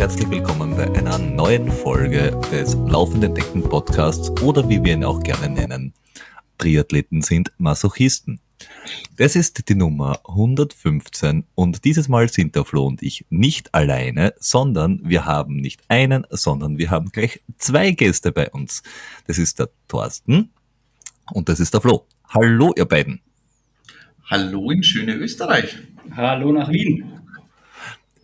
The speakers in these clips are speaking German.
herzlich willkommen bei einer neuen Folge des Laufenden Decken Podcasts oder wie wir ihn auch gerne nennen, Triathleten sind Masochisten. Das ist die Nummer 115 und dieses Mal sind der Flo und ich nicht alleine, sondern wir haben nicht einen, sondern wir haben gleich zwei Gäste bei uns. Das ist der Thorsten und das ist der Flo. Hallo ihr beiden. Hallo in schöne Österreich. Hallo nach Wien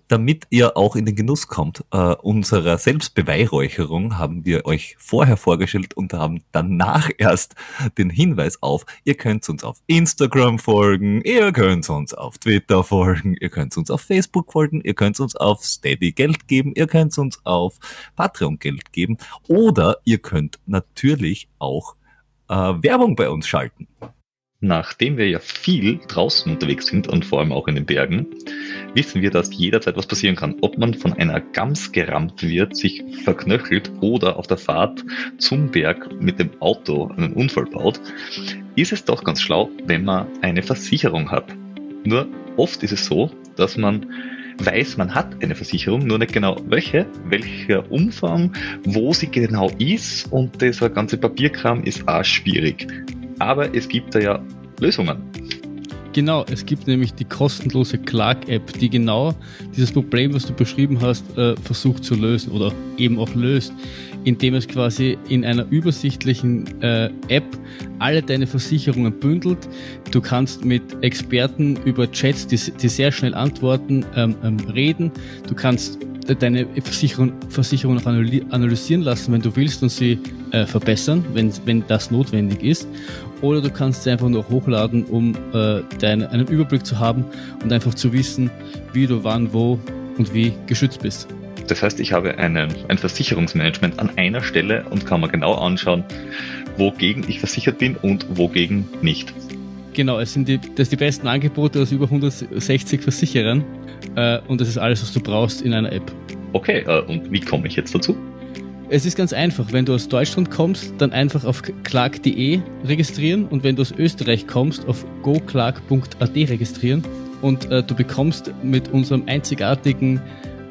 damit ihr auch in den Genuss kommt äh, unserer Selbstbeweihräucherung, haben wir euch vorher vorgestellt und haben danach erst den Hinweis auf, ihr könnt uns auf Instagram folgen, ihr könnt uns auf Twitter folgen, ihr könnt uns auf Facebook folgen, ihr könnt uns auf Steady Geld geben, ihr könnt uns auf Patreon Geld geben oder ihr könnt natürlich auch äh, Werbung bei uns schalten. Nachdem wir ja viel draußen unterwegs sind und vor allem auch in den Bergen, wissen wir, dass jederzeit was passieren kann. Ob man von einer Gams gerammt wird, sich verknöchelt oder auf der Fahrt zum Berg mit dem Auto einen Unfall baut, ist es doch ganz schlau, wenn man eine Versicherung hat. Nur oft ist es so, dass man weiß, man hat eine Versicherung, nur nicht genau welche, welcher Umfang, wo sie genau ist und dieser ganze Papierkram ist auch schwierig. Aber es gibt da ja Lösungen. Genau, es gibt nämlich die kostenlose Clark-App, die genau dieses Problem, was du beschrieben hast, äh, versucht zu lösen oder eben auch löst, indem es quasi in einer übersichtlichen äh, App alle deine Versicherungen bündelt. Du kannst mit Experten über Chats, die, sehr schnell antworten, ähm, ähm, reden. Du kannst deine Versicherung, Versicherung noch analysieren lassen, wenn du willst und sie äh, verbessern, wenn, wenn das notwendig ist oder du kannst sie einfach nur hochladen, um äh, deine, einen Überblick zu haben und einfach zu wissen, wie du wann, wo und wie geschützt bist. Das heißt, ich habe einen, ein Versicherungsmanagement an einer Stelle und kann mir genau anschauen, wogegen ich versichert bin und wogegen nicht. Genau, es sind die, das sind die besten Angebote aus über 160 Versicherern äh, und das ist alles, was du brauchst in einer App. Okay, äh, und wie komme ich jetzt dazu? Es ist ganz einfach. Wenn du aus Deutschland kommst, dann einfach auf clark.de registrieren und wenn du aus Österreich kommst, auf goclark.at registrieren und äh, du bekommst mit unserem einzigartigen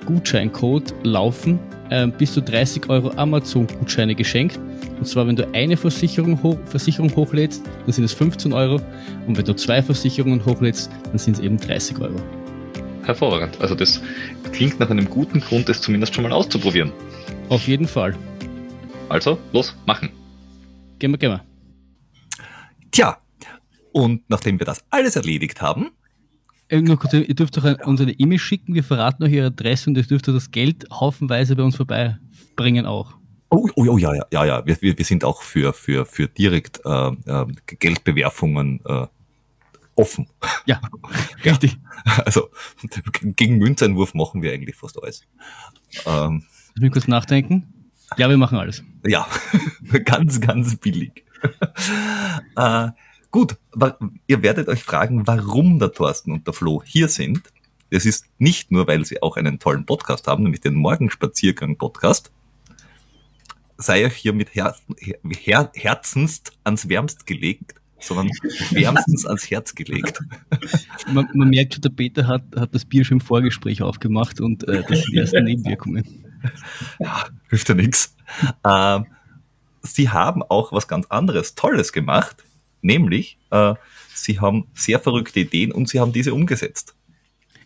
Gutscheincode Laufen äh, bis zu 30 Euro Amazon-Gutscheine geschenkt. Und zwar, wenn du eine Versicherung, hoch, Versicherung hochlädst, dann sind es 15 Euro. Und wenn du zwei Versicherungen hochlädst, dann sind es eben 30 Euro. Hervorragend. Also das klingt nach einem guten Grund, es zumindest schon mal auszuprobieren. Auf jeden Fall. Also, los, machen. Gehen wir, gehen wir. Tja, und nachdem wir das alles erledigt haben. Äh, nur kurz, ihr dürft doch uns eine E-Mail schicken, wir verraten euch Ihre Adresse und ihr dürft das Geld haufenweise bei uns vorbeibringen auch. Oh, oh, oh ja, ja, ja, ja. Wir, wir, sind auch für, für, für direkt äh, äh, Geldbewerfungen äh, offen. Ja, richtig. Also gegen Münzeinwurf machen wir eigentlich fast alles. Ähm, Lass mich kurz nachdenken. Ja, wir machen alles. Ja, ganz, ganz billig. äh, gut, ihr werdet euch fragen, warum der Thorsten und der Flo hier sind. Es ist nicht nur, weil sie auch einen tollen Podcast haben, nämlich den Morgenspaziergang-Podcast. Sei euch hier mit Her Her Herzenst ans Wärmst gelegt, sondern wärmstens ans Herz gelegt. Man, man merkt schon, der Peter hat, hat das Bier schon im Vorgespräch aufgemacht und äh, das sind die ersten Nebenwirkungen ja, hilft ja nichts. Ähm, sie haben auch was ganz anderes, Tolles gemacht, nämlich äh, sie haben sehr verrückte Ideen und sie haben diese umgesetzt.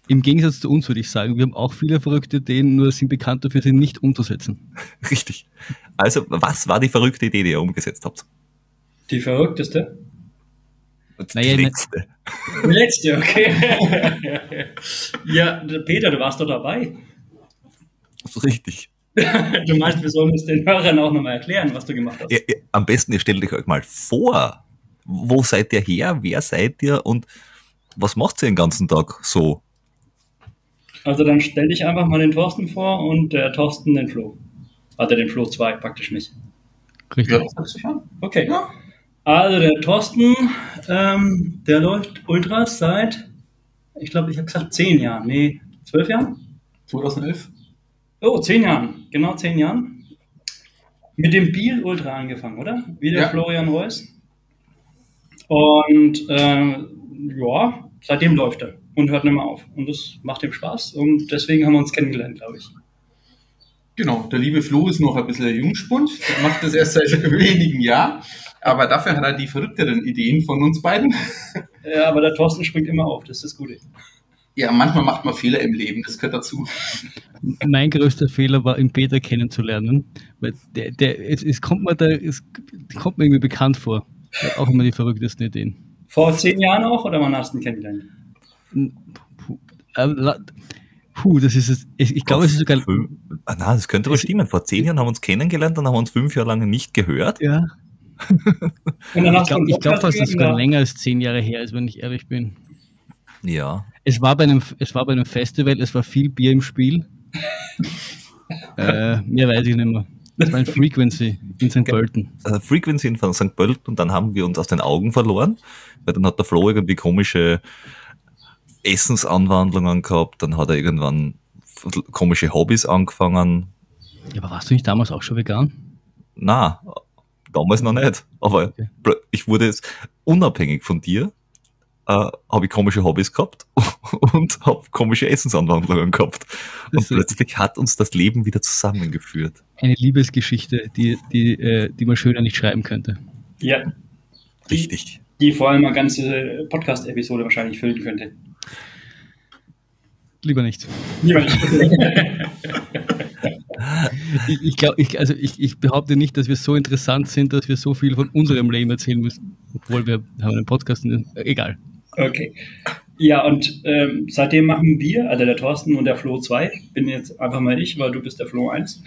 Im Gegensatz zu uns würde ich sagen, wir haben auch viele verrückte Ideen, nur sind bekannt dafür, sie nicht umzusetzen. Richtig. Also, was war die verrückte Idee, die ihr umgesetzt habt? Die verrückteste? Die naja, letzte. Die letzte, okay. ja, Peter, du warst doch dabei. Das ist richtig. du meinst, wir sollen es den Hörern auch nochmal erklären, was du gemacht hast? Ja, am besten, ihr stellt euch mal vor. Wo seid ihr her? Wer seid ihr? Und was macht ihr den ganzen Tag so? Also dann stell dich einfach mal den Thorsten vor und der Thorsten den Flo. Also den Flo 2 praktisch mich. Richtig. Ja, okay. Ja. Also der Thorsten, ähm, der läuft Ultras seit, ich glaube, ich habe gesagt zehn Jahren. Nee, zwölf Jahren? 2011. Oh, zehn Jahren, genau zehn Jahren. Mit dem Biel Ultra angefangen, oder? Wie der ja. Florian Reuss. Und äh, ja, seitdem läuft er und hört nicht mehr auf. Und das macht ihm Spaß und deswegen haben wir uns kennengelernt, glaube ich. Genau, der liebe Flo ist noch ein bisschen Jungspund, der macht das erst seit wenigen Jahren, aber dafür hat er die verrückteren Ideen von uns beiden. Ja, aber der Thorsten springt immer auf, das ist das Gute. Ja, manchmal macht man Fehler im Leben, das gehört dazu. Mein größter Fehler war, ihn Peter kennenzulernen, weil der, der, es, es kommt mir da, es kommt mir irgendwie bekannt vor. Auch immer die verrücktesten Ideen. Vor zehn Jahren auch oder wann hast du ihn kennengelernt? Puh, äh, puh, das ist es. Ich, ich glaube, es ist sogar. Fünf, ah, nein, das könnte aber Es- stimmen. Vor zehn Jahren haben wir uns kennengelernt, dann haben wir uns fünf Jahre lang nicht gehört. Ja, ich glaube, glaub, dass das sogar länger als zehn Jahre her ist, wenn ich ehrlich bin. Ja. Es war bei einem, es war bei einem Festival, es war viel Bier im Spiel. äh, mehr weiß ich nicht mehr. Es war ein Frequency in St. Pölten. äh, Frequency in von St. Pölten und dann haben wir uns aus den Augen verloren, weil dann hat der Flo irgendwie komische Essensanwandlungen gehabt, dann hat er irgendwann komische Hobbys angefangen. Ja, aber warst du nicht damals auch schon vegan? Na, damals noch nicht, aber Okay. ich wurde jetzt unabhängig von dir, äh, habe ich komische Hobbys gehabt und habe komische Essensanwandlungen gehabt. Und Das plötzlich hat uns das Leben wieder zusammengeführt. eine Liebesgeschichte, die, die, äh, die man schöner nicht schreiben könnte. Ja, Richtig. die vor allem eine ganze Podcast-Episode wahrscheinlich füllen könnte. Lieber nicht. Niemand. Ich, ich glaube, ich, also ich, ich behaupte nicht, dass wir so interessant sind, dass wir so viel von unserem Leben erzählen müssen. Obwohl wir haben einen Podcast. In, äh, egal. Okay. Ja, und ähm, seitdem machen wir, also der Thorsten und der Flo 2, bin jetzt einfach mal ich, weil du bist der Flo 1.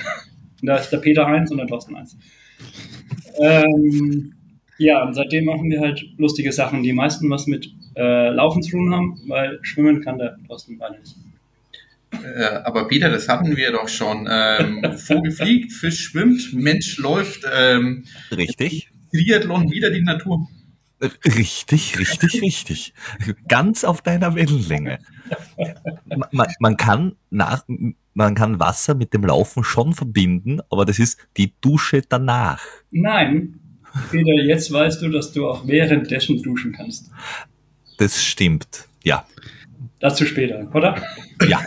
Und da ist der Peter 1 und der Thorsten 1. Ähm, ja, und seitdem machen wir halt lustige Sachen, die meisten was mit äh, Laufen zu tun haben, weil schwimmen kann der Thorsten beide nicht. Äh, aber Peter, das hatten wir doch schon. Ähm, Vogel fliegt, Fisch schwimmt, Mensch läuft, ähm, Richtig. Triathlon wieder die Natur. Richtig, richtig, richtig. Ganz auf deiner Wellenlänge. Man, man, kann nach, man kann Wasser mit dem Laufen schon verbinden, aber das ist die Dusche danach. Nein, Peter, jetzt weißt du, dass du auch währenddessen duschen kannst. Das stimmt. Ja. Dazu später, oder? Ja.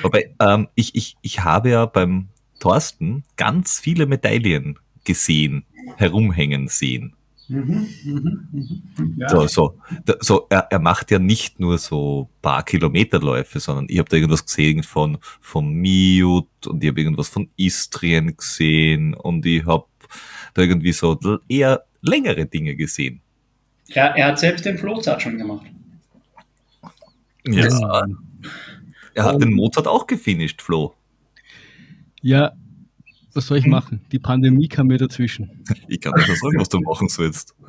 Wobei, ähm, ich, ich, ich habe ja beim Thorsten ganz viele Medaillen gesehen, herumhängen sehen. Mhm, mhm, mhm. Ja. So, so, so er, er macht ja nicht nur so paar Kilometerläufe, sondern ich habe da irgendwas gesehen von, von Miut und ich habe irgendwas von Istrien gesehen und ich habe da irgendwie so eher längere Dinge gesehen. Er, er hat selbst den Flohzart schon gemacht. Ja. Er hat den Mozart auch gefinisht, Flo. Ja, was soll ich machen? Die Pandemie kam mir dazwischen. Ich kann dir schon sagen, was du machen sollst.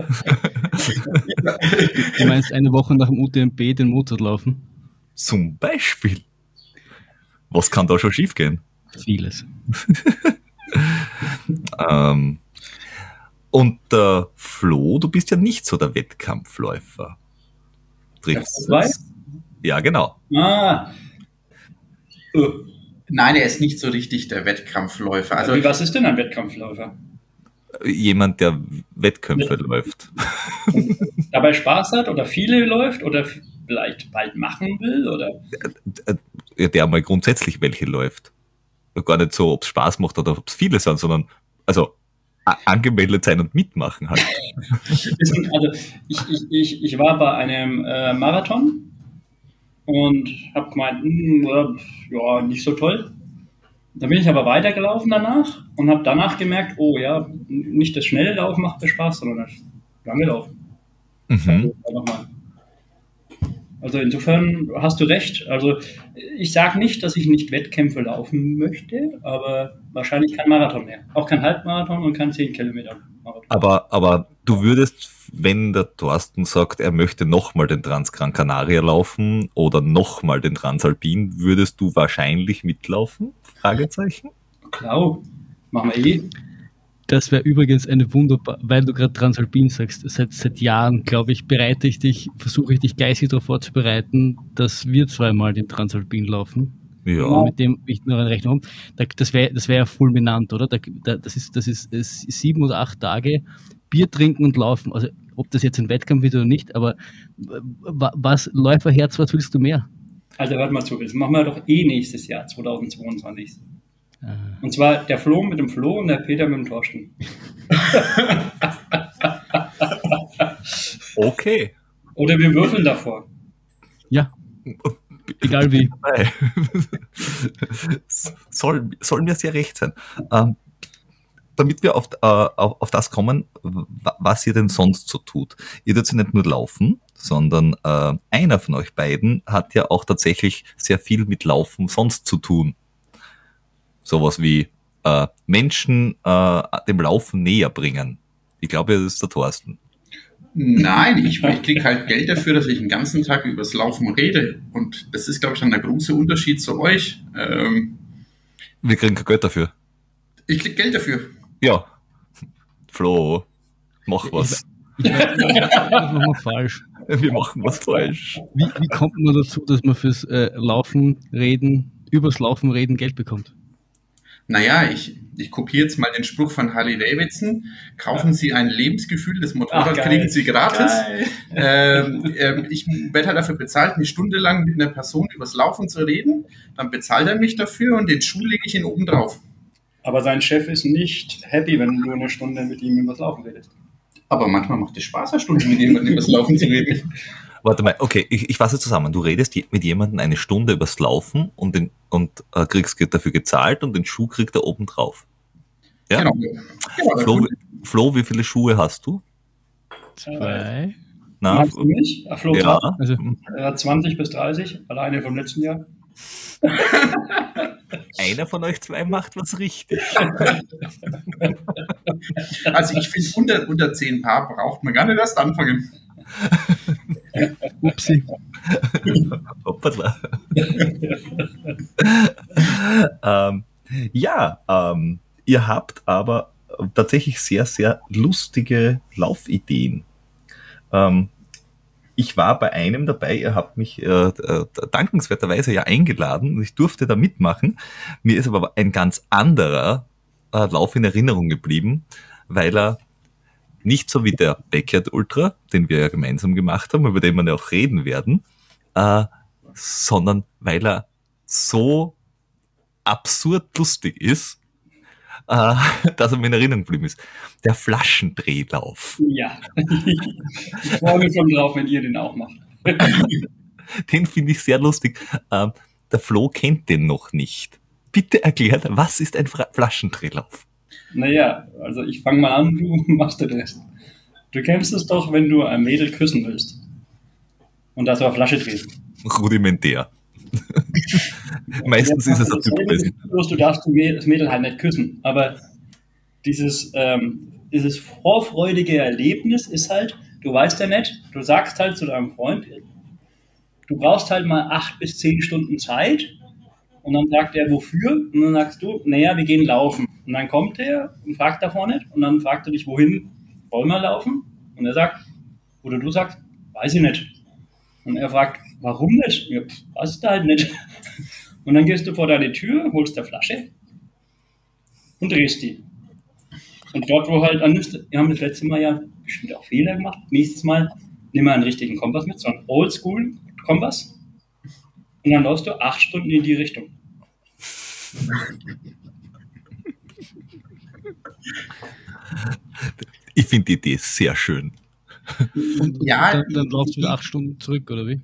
Du meinst eine Woche nach dem UTMB den Mozart laufen? Zum Beispiel. Was kann da schon schiefgehen? Vieles. Ähm, und der Flo, du bist ja nicht so der Wettkampfläufer. Das weiß? Ja, genau. Ah. Uh, Nein, er ist nicht so richtig der Wettkampfläufer. Also Wie, was ist denn ein Wettkampfläufer? Jemand, der Wettkämpfe läuft. Dabei Spaß hat oder viele läuft oder vielleicht bald machen will oder Ja, der mal grundsätzlich welche läuft. Gar nicht so, ob es Spaß macht oder ob es viele sind, sondern also angemeldet sein und mitmachen halt. Also ich, ich, ich, ich war bei einem äh, Marathon und habe gemeint, hm, äh, ja, nicht so toll. Da bin ich aber weitergelaufen danach und habe danach gemerkt, oh ja, nicht das schnelle Laufen macht mir Spaß, sondern das lange Laufen. Mhm. Also insofern hast du recht. Also ich sage nicht, dass ich nicht Wettkämpfe laufen möchte, aber wahrscheinlich kein Marathon mehr. Auch kein Halbmarathon und kein 10 Kilometer Marathon. Aber, aber du würdest, wenn der Thorsten sagt, er möchte nochmal den Transgran Canaria laufen oder nochmal den Transalpin, würdest du wahrscheinlich mitlaufen? Fragezeichen? Klar, machen wir eh. Das wäre übrigens eine wunderbar, weil du gerade Transalpin sagst, seit, seit Jahren, glaube ich, bereite ich dich, versuche ich dich geistig darauf vorzubereiten, dass wir zweimal den Transalpin laufen. Ja. Mit dem ich noch eine Rechnung habe. Das wäre das wär ja fulminant, oder? Da, da, das ist, das ist, es ist sieben oder acht Tage Bier trinken und laufen. Also ob das jetzt ein Wettkampf wird oder nicht, aber wa- was, Läuferherz, was willst du mehr? Also hört mal zu, das machen wir doch eh nächstes Jahr, 2022. Und zwar der Flo mit dem Flo und der Peter mit dem Torsten. Okay. Oder wir würfeln davor. Ja. Egal wie. Soll, soll mir sehr recht sein. Ähm, damit wir auf, äh, auf, auf das kommen, wa- was ihr denn sonst so tut. Ihr tut ja nicht nur laufen, sondern äh, einer von euch beiden hat ja auch tatsächlich sehr viel mit Laufen sonst zu tun. Sowas wie äh, Menschen äh, dem Laufen näher bringen. Ich glaube, das ist der Thorsten. Nein, ich, ich kriege halt Geld dafür, dass ich den ganzen Tag übers Laufen rede. Und das ist, glaube ich, dann der große Unterschied zu euch. Ähm, Wir kriegen kein Geld dafür. ich kriege Geld dafür. Ja. Flo, mach was. Das machen wir falsch. Wir machen was falsch. Wie, wie kommt man dazu, dass man fürs äh, Laufen, Reden, übers Laufen, Reden Geld bekommt? Naja, ich, ich kopiere jetzt mal den Spruch von Harley Davidson. Kaufen Sie ein Lebensgefühl, das Motorrad Ach, kriegen Sie gratis. Ähm, ähm, ich werde halt dafür bezahlt, eine Stunde lang mit einer Person übers Laufen zu reden. Dann bezahlt er mich dafür und den Schuh lege ich ihn oben drauf. Aber sein Chef ist nicht happy, wenn du eine Stunde mit ihm übers Laufen redest. Aber manchmal macht es Spaß, eine Stunde mit jemandem übers Laufen zu reden. Warte mal, okay, ich, ich fasse zusammen. Du redest mit jemandem eine Stunde übers Laufen und, den, und äh, kriegst dafür gezahlt und den Schuh kriegt er oben drauf. Ja? Genau. genau Flo, Flo, wie viele Schuhe hast du? Zwei. Na, Meinst du mich? Ach, Flo, ja. Also, äh, 20 bis 30, alleine vom letzten Jahr. Einer von euch zwei macht was richtig. Also ich finde, unter, unter 10 Paar braucht man gar nicht erst anfangen. upsi. Hoppala. ähm, ja, ähm, ihr habt aber tatsächlich sehr, sehr lustige Laufideen. Ähm, ich war bei einem dabei, ihr habt mich äh, äh, dankenswerterweise ja eingeladen und ich durfte da mitmachen. Mir ist aber ein ganz anderer äh, Lauf in Erinnerung geblieben, weil er nicht so wie der Backyard Ultra, den wir ja gemeinsam gemacht haben, über den wir ja auch reden werden, äh, sondern weil er so absurd lustig ist, äh, dass er mir in Erinnerung geblieben ist. Der Flaschendrehlauf. Ja. ich freue mich schon drauf, wenn ihr den auch macht. Den finde ich sehr lustig. Ähm, der Flo kennt den noch nicht. Bitte erklärt, was ist ein Flaschendrehlauf? Naja, also ich fange mal an, du machst den Rest. Du kennst es doch, wenn du ein Mädel küssen willst. Und da so eine Flasche drehst. Rudimentär. Meistens ist es ein Typ gewesen. Du darfst das Mädel halt nicht küssen. Aber dieses, ähm, dieses vorfreudige Erlebnis ist halt, du weißt ja nicht, du sagst halt zu deinem Freund, du brauchst halt mal acht bis zehn Stunden Zeit. Und dann sagt er, wofür? Und dann sagst du, naja, wir gehen laufen. Und dann kommt er und fragt davor nicht. Und dann fragt er dich, wohin wollen wir laufen? Und er sagt, oder du sagst, weiß ich nicht. Und er fragt, warum nicht? Ja, weiß ich halt nicht. Und dann gehst du vor deine Tür, holst eine Flasche und drehst die. Und dort, wo halt an wir haben das letzte Mal ja bestimmt auch Fehler gemacht. Nächstes Mal nimm mal einen richtigen Kompass mit, so einen Oldschool-Kompass. Und dann läufst du acht Stunden in die Richtung. Ich finde die Idee sehr schön. Und Ja, dann, dann laufst du wieder acht Stunden zurück, oder wie?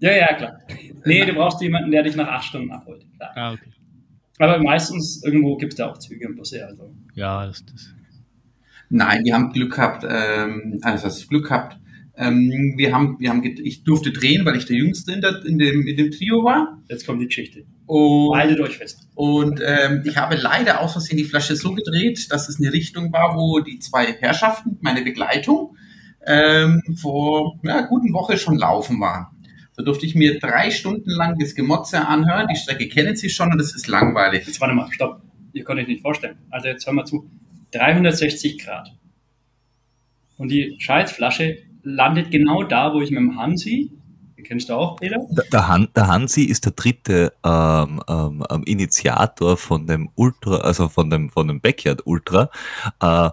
Ja, ja, klar. Nee, du brauchst jemanden, der dich nach acht Stunden abholt. Klar. Ah, okay. Aber meistens irgendwo gibt es da auch Züge und Busse. Also. Ja, das, das. Nein, wir haben Glück gehabt, ähm, also das Glück gehabt. Ähm, wir haben, wir haben, ich durfte drehen, weil ich der Jüngste in, der, in, dem, in dem Trio war. Jetzt kommt die Geschichte. Und, Haltet euch fest. und ähm, ich habe leider aus Versehen die Flasche so gedreht, dass es eine Richtung war, wo die zwei Herrschaften, meine Begleitung, ähm, vor einer guten Woche schon laufen waren. So durfte ich mir drei Stunden lang das Gemotze anhören. Die Strecke kennen Sie schon und es ist langweilig. Jetzt warte mal, stopp. Ihr könnt euch nicht vorstellen. Also jetzt hör mal zu. 360 Grad. Und die Scheißflasche landet genau da, wo ich mit dem Hansi, den kennst du auch, Peter? Der, der, Han, der Hansi ist der dritte ähm, ähm, ähm, Initiator von dem Ultra, also von dem, von dem Backyard Ultra. Äh,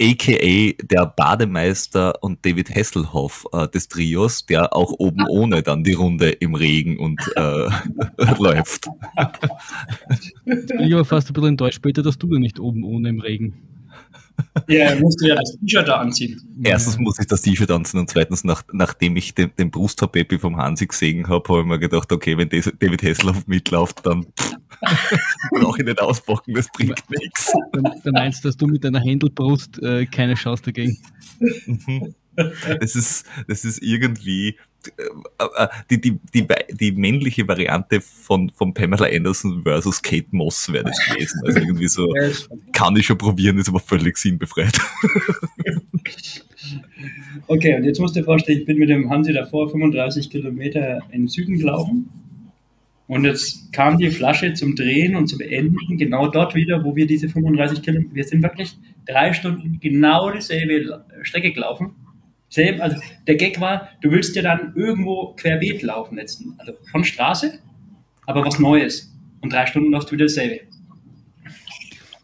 AKA der Bademeister und David Hasselhoff äh, des Trios, der auch oben ohne dann die Runde im Regen und äh, läuft. Ich aber fast ein bisschen enttäuscht später, dass du da nicht oben ohne im Regen. Ja, er musste ja das T-Shirt da anziehen. Erstens muss ich das T-Shirt anziehen und zweitens, nach, nachdem ich den, den Brusthaarbaby vom Hansi gesehen habe, habe ich mir gedacht, okay, wenn David Hasselhoff mitläuft, dann brauche ich nicht auspacken, das bringt nichts. Du meinst, dass du mit deiner Händelbrust äh, keine Chance dagegen? Mhm. Das ist, das ist irgendwie die, die, die, die männliche Variante von, von Pamela Anderson versus Kate Moss wäre das gewesen. Also irgendwie so, kann ich schon probieren, ist aber völlig sinnbefreit. Okay, und jetzt musst du dir vorstellen, ich bin mit dem Hansi davor 35 Kilometer in den Süden gelaufen. Und jetzt kam die Flasche zum Drehen und zum Beenden genau dort wieder, wo wir diese 35 Kilometer, wir sind wirklich drei Stunden genau dieselbe Strecke gelaufen. Selb, also der Gag war, du willst ja dann irgendwo querbeet laufen letzten, also von Straße, aber was Neues. Und drei Stunden läufst du wieder dasselbe.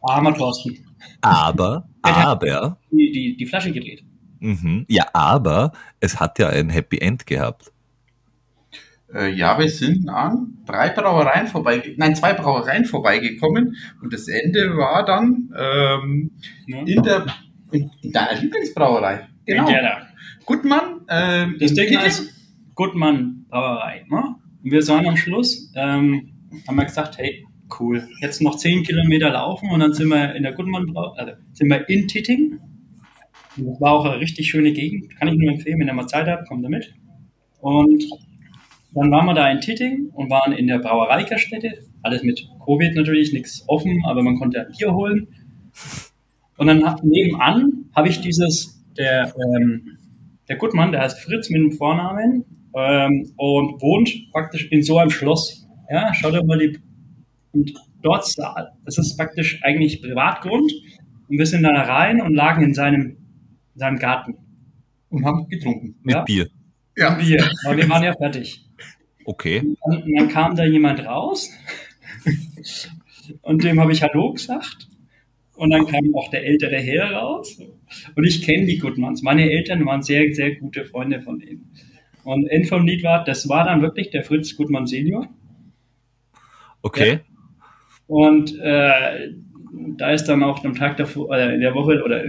Armer Thorsten. Aber, aber. Die, die, die Flasche gedreht. Mhm, ja, aber es hat ja ein Happy End gehabt. Äh, ja, wir sind an drei Brauereien vorbei, nein, zwei Brauereien vorbeigekommen und das Ende war dann ähm, ja. in der in, in deiner Lieblingsbrauerei. Genau. Da. Gutmann. Ähm, das Ding heißt Gutmann Brauerei. Ne? Und wir waren am Schluss, ähm, haben wir gesagt, hey, cool, jetzt noch zehn Kilometer laufen und dann sind wir in der Gutmann Brauerei, also sind wir in Titting. Das war auch eine richtig schöne Gegend, kann ich nur empfehlen, wenn ihr mal Zeit habt, kommt da mit. Und dann waren wir da in Titting und waren in der Brauereigaststätte. Alles mit Covid natürlich, nichts offen, aber man konnte Bier holen. Und dann nebenan habe ich dieses, der, ähm, der Gutmann, der heißt Fritz mit dem Vornamen ähm, und wohnt praktisch in so einem Schloss. Ja, schaut euch mal die. Und dort, das ist praktisch eigentlich Privatgrund. Und wir sind da rein und lagen in seinem, in seinem Garten. Und haben getrunken. Mit ja? Bier. Ja. Bier. Aber wir waren ja fertig. Okay. Und dann, und dann kam da jemand raus und dem habe ich Hallo gesagt. Und dann kam auch der ältere Herr raus. Und ich kenne die Goodmans. Meine Eltern waren sehr, sehr gute Freunde von denen. Und End vom Lied war, das war dann wirklich der Fritz Gutmann Senior. Okay. Ja. Und äh, da ist dann auch am Tag davor, äh, in der Woche oder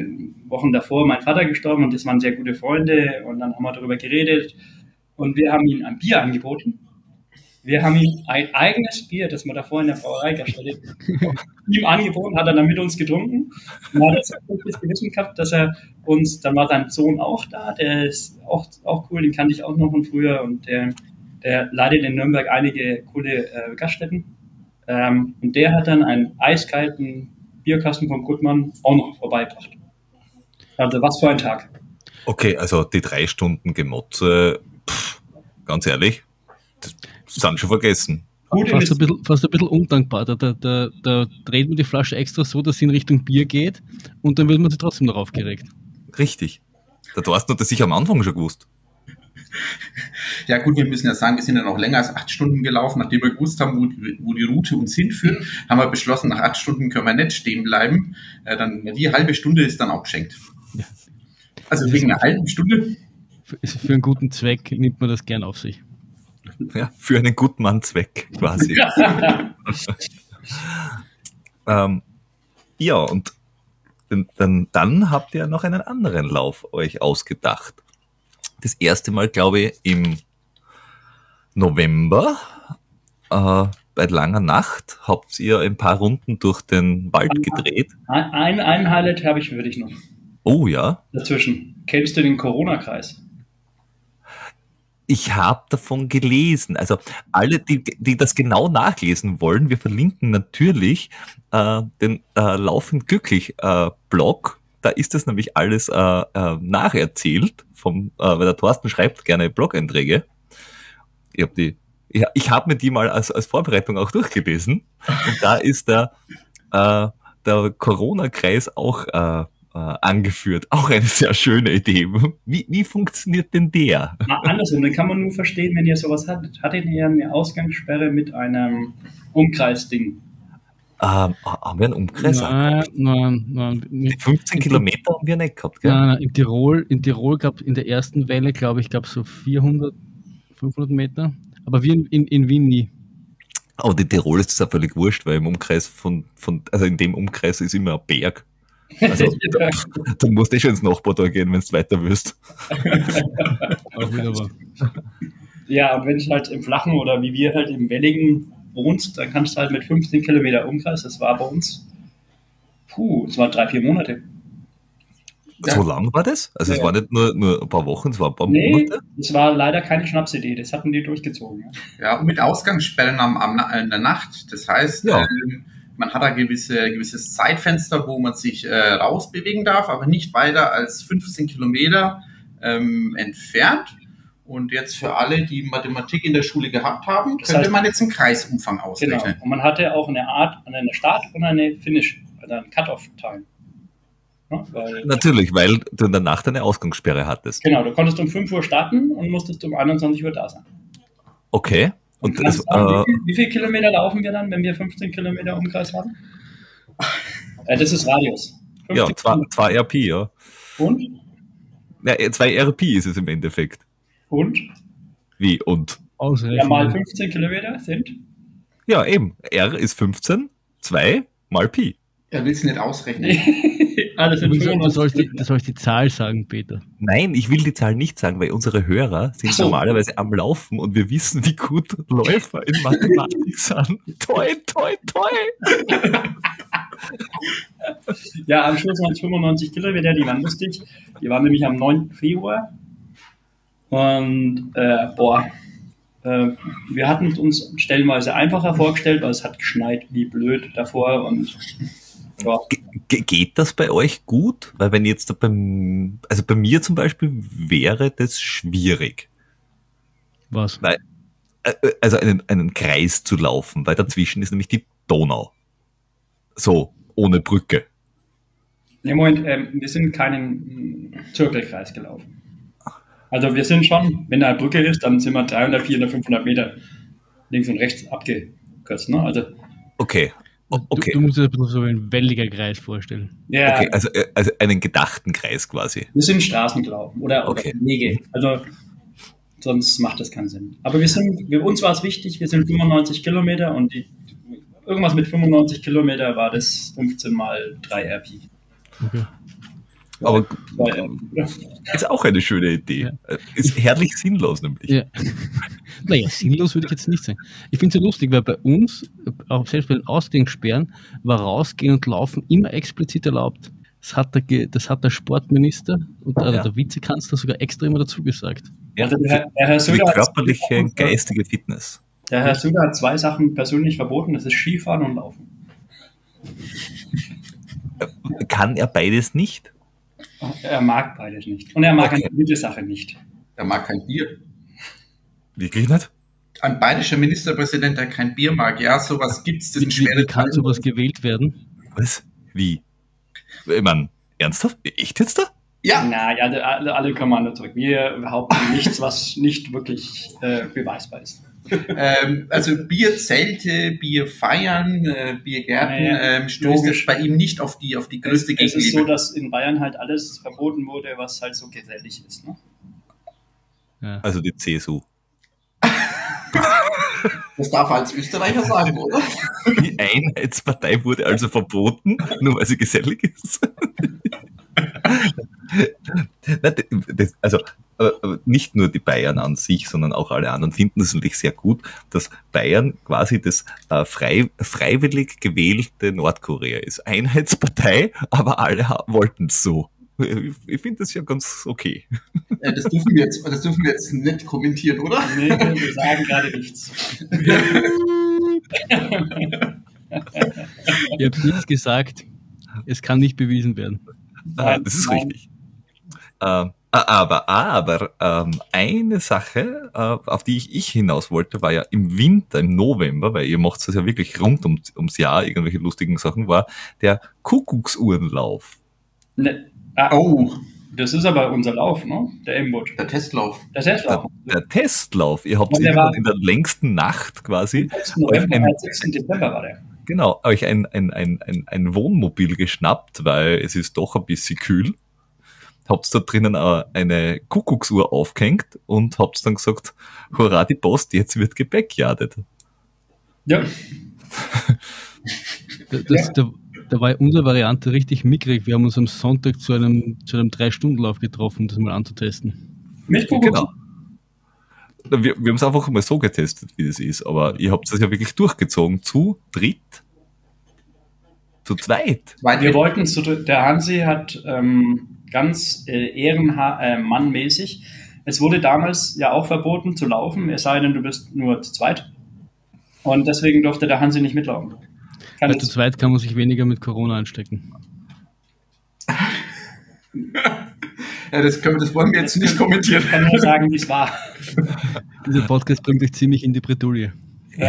Wochen davor mein Vater gestorben und das waren sehr gute Freunde. Und dann haben wir darüber geredet. Und wir haben ihm ein Bier angeboten. Wir haben ihm ein eigenes Bier, das wir davor in der Brauerei gestellt ihm angeboten, hat er dann mit uns getrunken. Und hat das gutes Gewissen gehabt, dass er uns, dann war sein Sohn auch da, der ist auch, auch cool, den kannte ich auch noch von früher und der, der leitet in Nürnberg einige coole äh, Gaststätten. Ähm, und der hat dann einen eiskalten Bierkasten von Gutmann auch noch vorbeigebracht. Also was für ein Tag. Okay, also die drei Stunden Gemotze, pff, ganz ehrlich, das sind schon vergessen. Gut fast, ein bisschen, fast ein bisschen undankbar. Da, da, da, da dreht man die Flasche extra so, dass sie in Richtung Bier geht und dann wird man sich trotzdem noch aufgeregt. Richtig. Da hast du das sicher am Anfang schon gewusst. Ja gut, wir müssen ja sagen, wir sind dann auch länger als acht Stunden gelaufen, nachdem wir gewusst haben, wo die, wo die Route uns hinführt, haben wir beschlossen, nach acht Stunden können wir nicht stehen bleiben. Äh, dann die halbe Stunde ist dann auch geschenkt. Ja. Also wegen einer halben Stunde. Für, für einen guten Zweck nimmt man das gern auf sich. Ja, für einen Gutmann-Zweck quasi. ähm, ja, und dann, dann habt ihr noch einen anderen Lauf euch ausgedacht. Das erste Mal, glaube ich, im November äh, bei langer Nacht habt ihr ein paar Runden durch den Wald gedreht. Ein, ein Highlight habe ich für dich noch. Oh ja. Dazwischen. Kennst du den Corona-Kreis? Ich habe davon gelesen. Also alle, die, die das genau nachlesen wollen, wir verlinken natürlich äh, den äh, Laufend Glücklich äh, Blog. Da ist das nämlich alles äh, äh, nacherzählt. Vom, äh, weil der Thorsten schreibt gerne Blog-Einträge. Ich habe die, ja, ich habe mir die mal als, als Vorbereitung auch durchgelesen. Und da ist der, äh, der Corona-Kreis auch äh, angeführt. Auch eine sehr schöne Idee. Wie, wie funktioniert denn der? andersrum, den kann man nur verstehen, wenn ihr sowas hattet. Hattet ihr eine Ausgangssperre mit einem Umkreisding? Ähm, haben wir einen Umkreis? Nein, nein, nein. Die 15 Kilometer haben wir nicht gehabt, gell? Nein, nein, in Tirol, in Tirol gab in der ersten Welle, glaube ich, gab es so 400, 500 Meter. Aber wir in, in, in Wien nie. Aber die Tirol ist das ja völlig wurscht, weil im Umkreis von, von, also in dem Umkreis ist immer ein Berg. Also, du musst eh schon ins Nachbardorf gehen, wenn du weiter willst. Auch wieder. Ja, und wenn du halt im Flachen oder wie wir halt im Welligen wohnst, dann kannst du halt mit 15 Kilometer Umkreis, das war bei uns, puh, es waren drei, vier Monate. So lang war das? Also es Ja. war nicht nur, nur ein paar Wochen, es war ein paar Nee, Monate? es war leider keine Schnapsidee, das hatten die durchgezogen. Ja. Ja, und mit Ausgangssperren am, am, in der Nacht. Das heißt, Ja. ähm, man hat ein gewisse, gewisses Zeitfenster, wo man sich äh, rausbewegen darf, aber nicht weiter als 15 Kilometer ähm, entfernt. Und jetzt für alle, die Mathematik in der Schule gehabt haben, Das könnte heißt- man jetzt einen Kreisumfang Genau. ausrechnen. Und man hatte auch eine Art, eine Start und eine Finish, also ein Cut-Off-Time. Ja, weil, Natürlich, weil du in der Nacht eine Ausgangssperre hattest. genau, du konntest um 5 Uhr starten und musstest um 21 Uhr da sein. Okay. Und das, sagen, äh, wie, viel, wie viele Kilometer laufen wir dann, wenn wir 15 Kilometer Umkreis haben? Äh, das ist Radius. ja, 15 zwei, zwei RP, ja. Und? ja. Zwei RP ist es im Endeffekt. Und? Wie und? Ausrechnen. Ja, mal 15 Kilometer sind? Ja, eben. R ist 15, 2 mal Pi. Er will es nicht ausrechnen. ah, das Du, sind musst- du, 95 sollst die, du sollst die Zahl sagen, Peter. Nein, ich will die Zahl nicht sagen, weil unsere Hörer sind so. normalerweise am Laufen und wir wissen, wie gut Läufer in Mathematik sind. Toi, toi, toi. Ja, am Schluss waren es 95 Kilometer, die waren lustig. Die waren nämlich am 9. Februar. Und, äh, boah, äh, wir hatten es uns stellenweise einfacher vorgestellt, weil es hat geschneit wie blöd davor und ja, Ge geht das bei euch gut? Weil wenn jetzt da beim, also bei mir zum Beispiel wäre das schwierig. Was? Weil, äh, also einen, einen Kreis zu laufen, weil dazwischen ist nämlich die Donau. So, ohne Brücke. im Moment, ähm, wir sind keinen mm, Zirkelkreis gelaufen. Also wir sind schon, wenn da eine Brücke ist, dann sind wir 300, 400, 500 Meter links und rechts abgekürzt. Ne? Also, Okay. Okay. Du, du musst dir bisschen so ein welliger Kreis vorstellen. ja, Okay, also, äh, also einen gedachten Kreis quasi. Wir sind Straßen gelaufen oder, Okay. oder Wege. Also sonst macht das keinen Sinn. Aber wir sind, für uns war es wichtig, wir sind 95 Kilometer und die, irgendwas mit 95 Kilometer war das 15 mal 3 RP. Okay. Aber ist auch eine schöne Idee. Ja. Ist herrlich sinnlos nämlich. Ja. Naja, sinnlos würde ich jetzt nicht sagen. Ich finde es ja lustig, weil bei uns, auch selbst bei den Ausgangssperren, war rausgehen und laufen immer explizit erlaubt. Das hat der, das hat der Sportminister und äh, Ja. der Vizekanzler sogar extra immer dazu gesagt. Ja, Also der, Herr- der, Herr für die körperliche geistige Fitness. der Herr Söder hat zwei Sachen persönlich verboten, das ist Skifahren und Laufen. Kann er beides nicht? Er mag beides nicht. Und er mag Okay. eine gute Sache nicht. Er mag kein Bier. Wirklich nicht? Ein bayerischer Ministerpräsident, der kein Bier mag. Ja, sowas gibt's. Das Wie, wie, wie kann Zeiten. sowas gewählt werden? Was? Wie? Ich meine, ernsthaft? Echt jetzt da? Ja, Na ja, alle, alle Kommando zurück. Wir behaupten nichts, was nicht wirklich äh, beweisbar ist. Ähm, also Bierzelte, Bierfeiern, äh, Biergärten Ja, ja. ähm, stößt Logisch. jetzt bei ihm nicht auf die, auf die größte Es ist so, dass in Bayern halt alles verboten wurde, was halt so gesellig ist. Ne? Ja. Also die CSU. Das darf er als Österreicher sagen, oder? Die Einheitspartei wurde also verboten, nur weil sie gesellig ist. Also nicht nur die Bayern an sich, sondern auch alle anderen finden es natürlich sehr gut, dass Bayern quasi das äh, frei, freiwillig gewählte Nordkorea ist. Einheitspartei, aber alle wollten es so. Ich, ich finde das ja ganz okay. Äh, Das dürfen wir jetzt, das dürfen wir jetzt nicht kommentieren, oder? Nee, wir sagen gerade nichts. Ich habe nichts gesagt. Es kann nicht bewiesen werden. Ah, Nein, das ist nein. richtig. Ähm, aber aber ähm, eine Sache, äh, auf die ich, ich hinaus wollte, war ja im Winter, im November, weil ihr macht das ja wirklich rund um, ums Jahr, irgendwelche lustigen Sachen, war der Kuckucksuhrenlauf. Ne, ah, Oh, das ist aber unser Lauf, ne? Der Embut. der Testlauf. Der Testlauf. Der Testlauf. Ihr habt der irgendwann in der längsten Nacht quasi 6. November, Ein- äh, 6. Dezember war der. genau, euch ein, ein, ein, ein, ein Wohnmobil geschnappt, weil es ist doch ein bisschen kühl. Habt da drinnen eine Kuckucksuhr aufgehängt und habt dann gesagt, hurra die Post, jetzt wird Gepäck jadet. Ja. Das, das, da, da war unsere Variante richtig mickrig. Wir haben uns am Sonntag zu einem, zu einem Drei-Stunden-Lauf getroffen, um das mal anzutesten. Mit Kuckuck. Genau. Wir, wir haben es einfach mal so getestet, wie das ist, aber ihr habt es ja wirklich durchgezogen. Zu dritt? Zu zweit? Weil Wir wollten zu, der Hansi hat ähm, ganz äh, ehrenmannmäßig, es wurde damals ja auch verboten zu laufen, es sei denn, du bist nur zu zweit. Und deswegen durfte der Hansi nicht mitlaufen. Kann Weil zu zweit kann man sich weniger mit Corona anstecken. ja, das, können wir, das wollen wir jetzt nicht kommentieren. kann nur sagen, wie es war. Dieser Podcast bringt euch ziemlich in die Bredouille.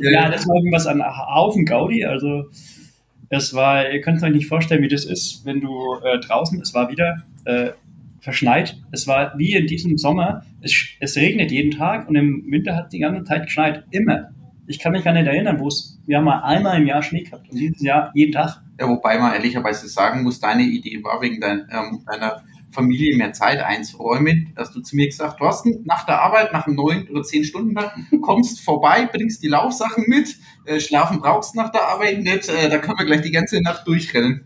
Ja, das war irgendwas an Haufen Gaudi. Also es war, ihr könnt euch nicht vorstellen, wie das ist, wenn du äh, draußen, es war wieder äh, verschneit. Es war wie in diesem Sommer, es, es regnet jeden Tag und im Winter hat die ganze Zeit geschneit. Immer. Ich kann mich gar nicht erinnern, wo es, wir haben mal einmal im Jahr Schnee gehabt und dieses Jahr jeden Tag. Ja, wobei man ehrlicherweise sagen muss, deine Idee war wegen dein, ähm, deiner Familie mehr Zeit einzuräumen, dass du zu mir gesagt hast, Thorsten, nach der Arbeit, nach einem neun oder zehn Stunden Tag, kommst vorbei, bringst die Laufsachen mit, äh, schlafen brauchst nach der Arbeit nicht, äh, da können wir gleich die ganze Nacht durchrennen.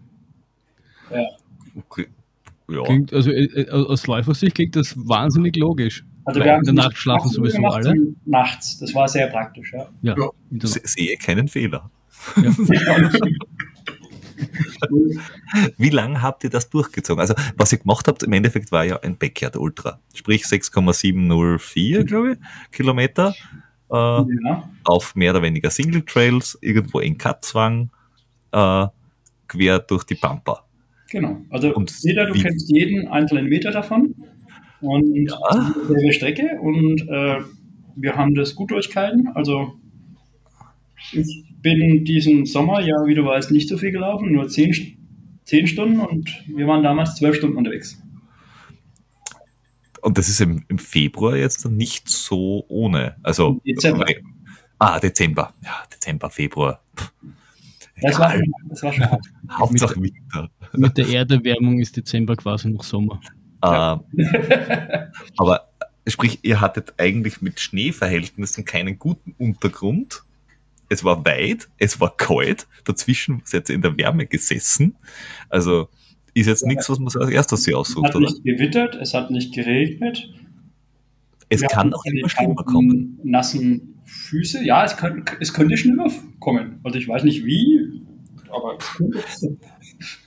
Okay. Ja. Klingt, also äh, äh, aus Läufersicht klingt das wahnsinnig logisch. Also wir haben in der Nacht schlafen sowieso gemacht alle. Nachts. Das war sehr praktisch, ja. Ja. Ja. Sehe keinen Fehler. ja. Wie lange habt ihr das durchgezogen? Also, was ihr gemacht habt, im Endeffekt war ja ein Backyard Ultra. Sprich 6,704, glaube ich, Kilometer. Äh, ja. auf mehr oder weniger Single Trails, irgendwo in Katzwang, äh, quer durch die Pampa. Genau. Also Und jeder, du kennst jeden einzelnen Meter davon. Und Ja. dieselbe Strecke. Und äh, wir haben das gut durchgehalten. Also ich bin diesen Sommer, ja, wie du weißt, nicht so viel gelaufen, nur zehn, zehn Stunden und wir waren damals zwölf Stunden unterwegs. Und das ist im, im Februar jetzt nicht so ohne. Also, Dezember. Ah, Dezember. Ja, Dezember, Februar. Das war, egal. das war schon hart. Hauptsache Winter. Mit der Erderwärmung ist Dezember quasi noch Sommer. Ja. Äh, aber sprich, ihr hattet eigentlich mit Schneeverhältnissen keinen guten Untergrund. Es war weit, es war kalt, dazwischen seid ihr in der Wärme gesessen. Also ist jetzt nichts, was man als erstes sich Es aussucht, hat oder? nicht gewittert, es hat nicht geregnet. Es Wir kann auch immer schlimmer kommen. Nassen Füße. Ja, es, kann, es könnte schlimmer kommen. Also ich weiß nicht wie, aber es.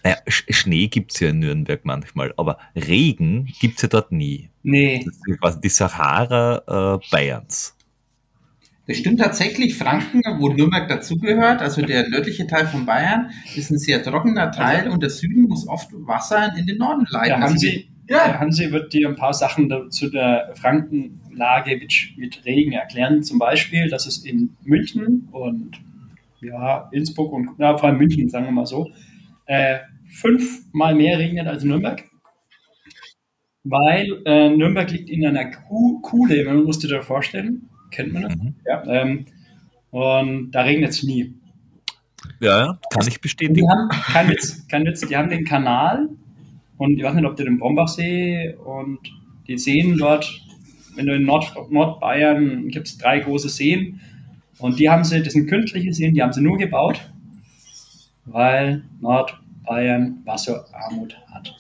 Naja, Sch- Schnee gibt's ja in Nürnberg manchmal, aber Regen gibt's ja dort nie. Nee, Das ist ja quasi die Sahara äh, Bayerns. Das stimmt tatsächlich. Franken, wo Nürnberg dazugehört, also der nördliche Teil von Bayern, ist ein sehr trockener Teil und der Süden muss oft Wasser in den Norden leiten. der Also Hansi, Ja. der Hansi wird dir ein paar Sachen zu der Frankenlage mit, mit Regen erklären. Zum Beispiel, dass es in München und ja, Innsbruck und ja, vor allem München, sagen wir mal so, äh, fünfmal mehr regnet als in Nürnberg. Weil äh, Nürnberg liegt in einer Kuh, Kuhle, man muss dir das vorstellen. Kennt man das? Mhm. Ja. Ähm, und da regnet es nie. Ja, ja, kann ich Die bestätigen. haben, kein Witz, kein Witz, die haben den Kanal und ich weiß nicht, ob der den Brombachsee und die Seen dort, wenn du in Nord, Nordbayern gibt es drei große Seen und die haben sie, das sind künstliche Seen, die haben sie nur gebaut, weil Nordbayern Wasserarmut hat.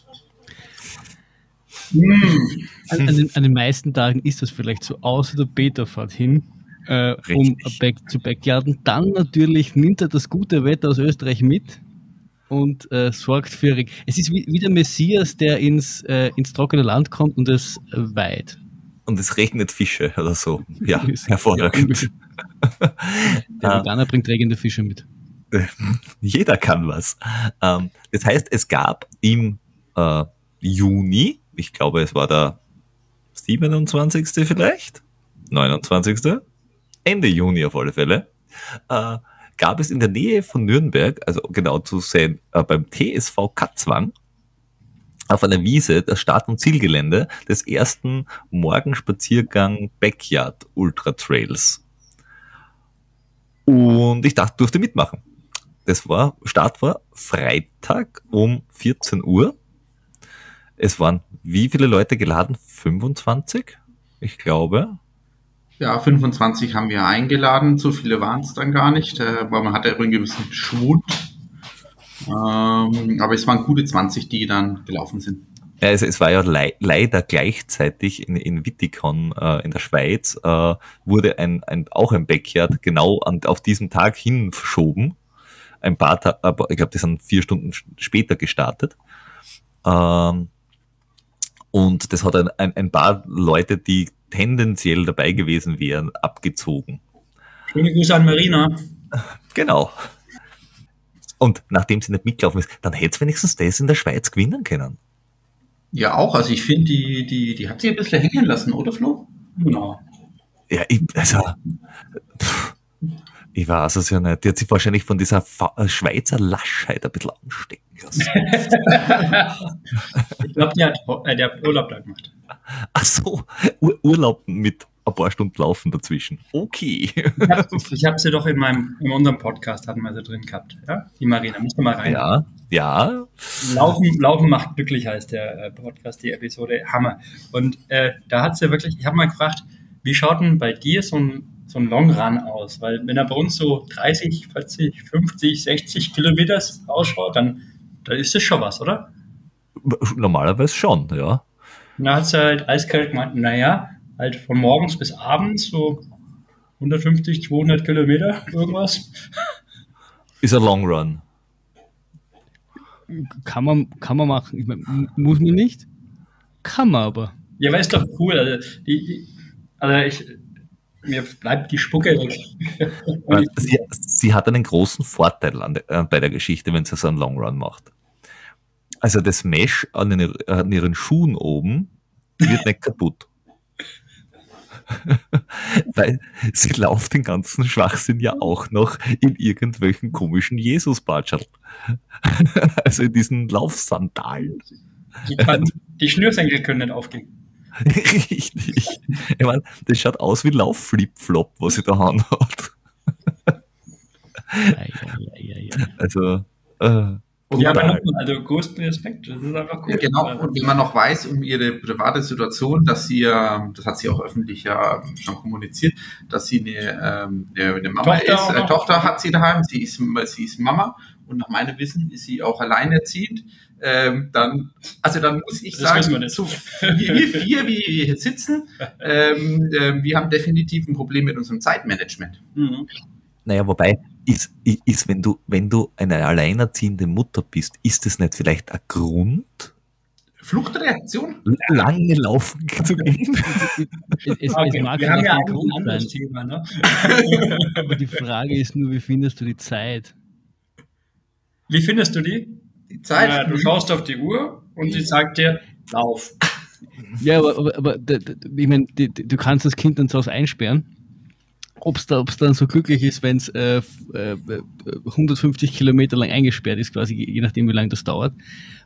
Hm. An, an, den, an den meisten Tagen ist das vielleicht so, außer der Beta-Fahrt hin, äh, um back zu Backyarden. Dann natürlich nimmt er das gute Wetter aus Österreich mit und äh, sorgt für. Es ist wie, wie der Messias, der ins, äh, ins trockene Land kommt und es äh, weiht. Und es regnet Fische oder so. Ja, hervorragend. Der Ah. Veganer bringt regende Fische mit. Jeder kann was. Ähm, das heißt, es gab im äh, Juni, ich glaube, es war der 27. vielleicht, 29. Ende Juni auf alle Fälle, äh, gab es in der Nähe von Nürnberg, also genau zu sein, äh, beim TSV Katzwang, auf einer Wiese das Start- und Zielgelände des ersten Morgenspaziergang Backyard Ultra Trails. Und ich dachte, durfte mitmachen. Das war, Start war Freitag um 14 Uhr. Es waren wie viele Leute geladen? 25? Ich glaube. Ja, 25 haben wir eingeladen. So viele waren es dann gar nicht, äh, weil man hatte irgendwie ein bisschen Schwund. Ähm, aber es waren gute 20, die dann gelaufen sind. Ja, es, es war ja le leider gleichzeitig in, in Wittikon äh, in der Schweiz, äh, wurde ein, ein, auch ein Backyard genau an, auf diesen Tag hin verschoben. Ein paar Tage, ich glaube, die sind vier Stunden später gestartet. Ähm, und das hat ein, ein, ein paar Leute, die tendenziell dabei gewesen wären, abgezogen. Schöne Grüße an Marina. Genau. Und nachdem sie nicht mitgelaufen ist, dann hätte es wenigstens das in der Schweiz gewinnen können. Ja, auch. Also ich finde, die, die, die hat sich ein bisschen hängen lassen, oder Flo? Genau. Ja, ich, also, pff, ich weiß es ja nicht. Die hat sich wahrscheinlich von dieser Fa Schweizer Laschheit ein bisschen anstecken lassen. ich glaube, die hat, äh, hat Urlaub da gemacht. Ach so, Ur Urlaub mit ein paar Stunden Laufen dazwischen. Okay. Ich habe hab sie doch in meinem, in unserem Podcast hatten wir sie drin gehabt. Ja? Die Marina, musst du mal rein. Ja, ja. Laufen, Laufen macht glücklich heißt der äh, Podcast, die Episode. Hammer. Und äh, da hat sie wirklich, ich habe mal gefragt, wie schaut denn bei dir so ein, so ein Long Run aus? Weil wenn er bei uns so 30, 40, 50, 60 Kilometer ausschaut, dann, dann ist das schon was, oder? Normalerweise schon, ja. Und da hat sie halt eiskalt gemeint, naja, halt von morgens bis abends so 150, 200 Kilometer, irgendwas. Ist ein Long Run. Kann man, kann man machen. Ich mein, muss man nicht. Kann man aber. Ja, aber ist doch cool. Also, die, also ich, mir bleibt die Spucke weg. sie, sie, hat einen großen Vorteil an, äh, bei der Geschichte, wenn sie so einen Long Run macht. Also das Mesh an, den, an ihren Schuhen oben wird nicht kaputt. Weil sie lauft den ganzen Schwachsinn ja auch noch in irgendwelchen komischen jesus Also in diesen Laufsandalen. Die, die Schnürsenkel können nicht aufgehen. Richtig. Ich meine, das schaut aus wie Laufflip-Flop, was sie da haben hat. also, äh, ja, aber also größten Respekt, das ist einfach cool. Ja, genau, und wenn man noch weiß um ihre private Situation, dass sie ja, das hat sie auch öffentlich ja schon kommuniziert, dass sie eine, ähm, eine Mama Tochter ist, äh, Tochter hat sie daheim, sie ist, sie ist Mama und nach meinem Wissen ist sie auch alleinerziehend. Ähm, dann, also dann muss ich das sagen, so, wir, wir vier, wie wir hier sitzen, ähm, äh, wir haben definitiv ein Problem mit unserem Zeitmanagement. Mhm. Naja, wobei, ist, ist, wenn du, wenn du eine alleinerziehende Mutter bist, ist es nicht vielleicht ein Grund? Fluchtreaktion? Lange laufen zu gehen. es, es, okay, mag wir haben ja ein Grund anderes Thema, ne? Aber die Frage ist nur, wie findest du die Zeit? Wie findest du die? Die Zeit? Ja, du schaust auf die Uhr und sie sagt dir, lauf. Ja, aber, aber, aber ich meine, du kannst das Kind dann zu Hause einsperren ob es da, ob's dann so glücklich ist, wenn es äh, äh, 150 Kilometer lang eingesperrt ist, quasi je nachdem, wie lange das dauert,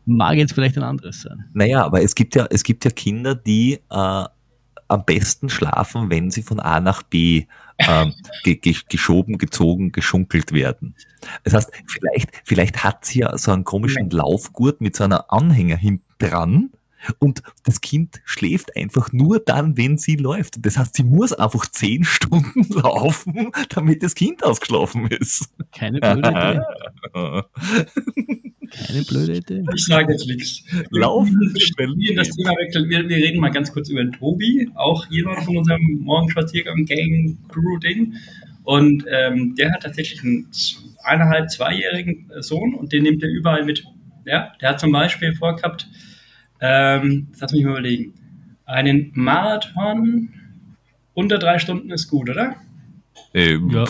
mag jetzt vielleicht ein anderes sein. Naja, aber es gibt ja, es gibt ja Kinder, die äh, am besten schlafen, wenn sie von A nach B ähm, ge ge geschoben, gezogen, geschunkelt werden. Das heißt, vielleicht, vielleicht hat sie ja so einen komischen Laufgurt mit so einer Anhänger hinten dran, und das Kind schläft einfach nur dann, wenn sie läuft. Das heißt, sie muss einfach zehn Stunden laufen, damit das Kind ausgeschlafen ist. Keine blöde Idee. Keine blöde Idee. Ich sage jetzt nichts. Laufen. Wir, das Thema wechseln. Wir, wir, reden mal ganz kurz über den Tobi, auch jemand von unserem Morgenspaziergang Gang Crew Ding. Und ähm, der hat tatsächlich einen eineinhalb, zweijährigen Sohn und den nimmt er überall mit. Ja, der hat zum Beispiel vorgehabt, ähm, lass mich mal überlegen. Einen Marathon unter drei Stunden ist gut, oder? Ähm, ja.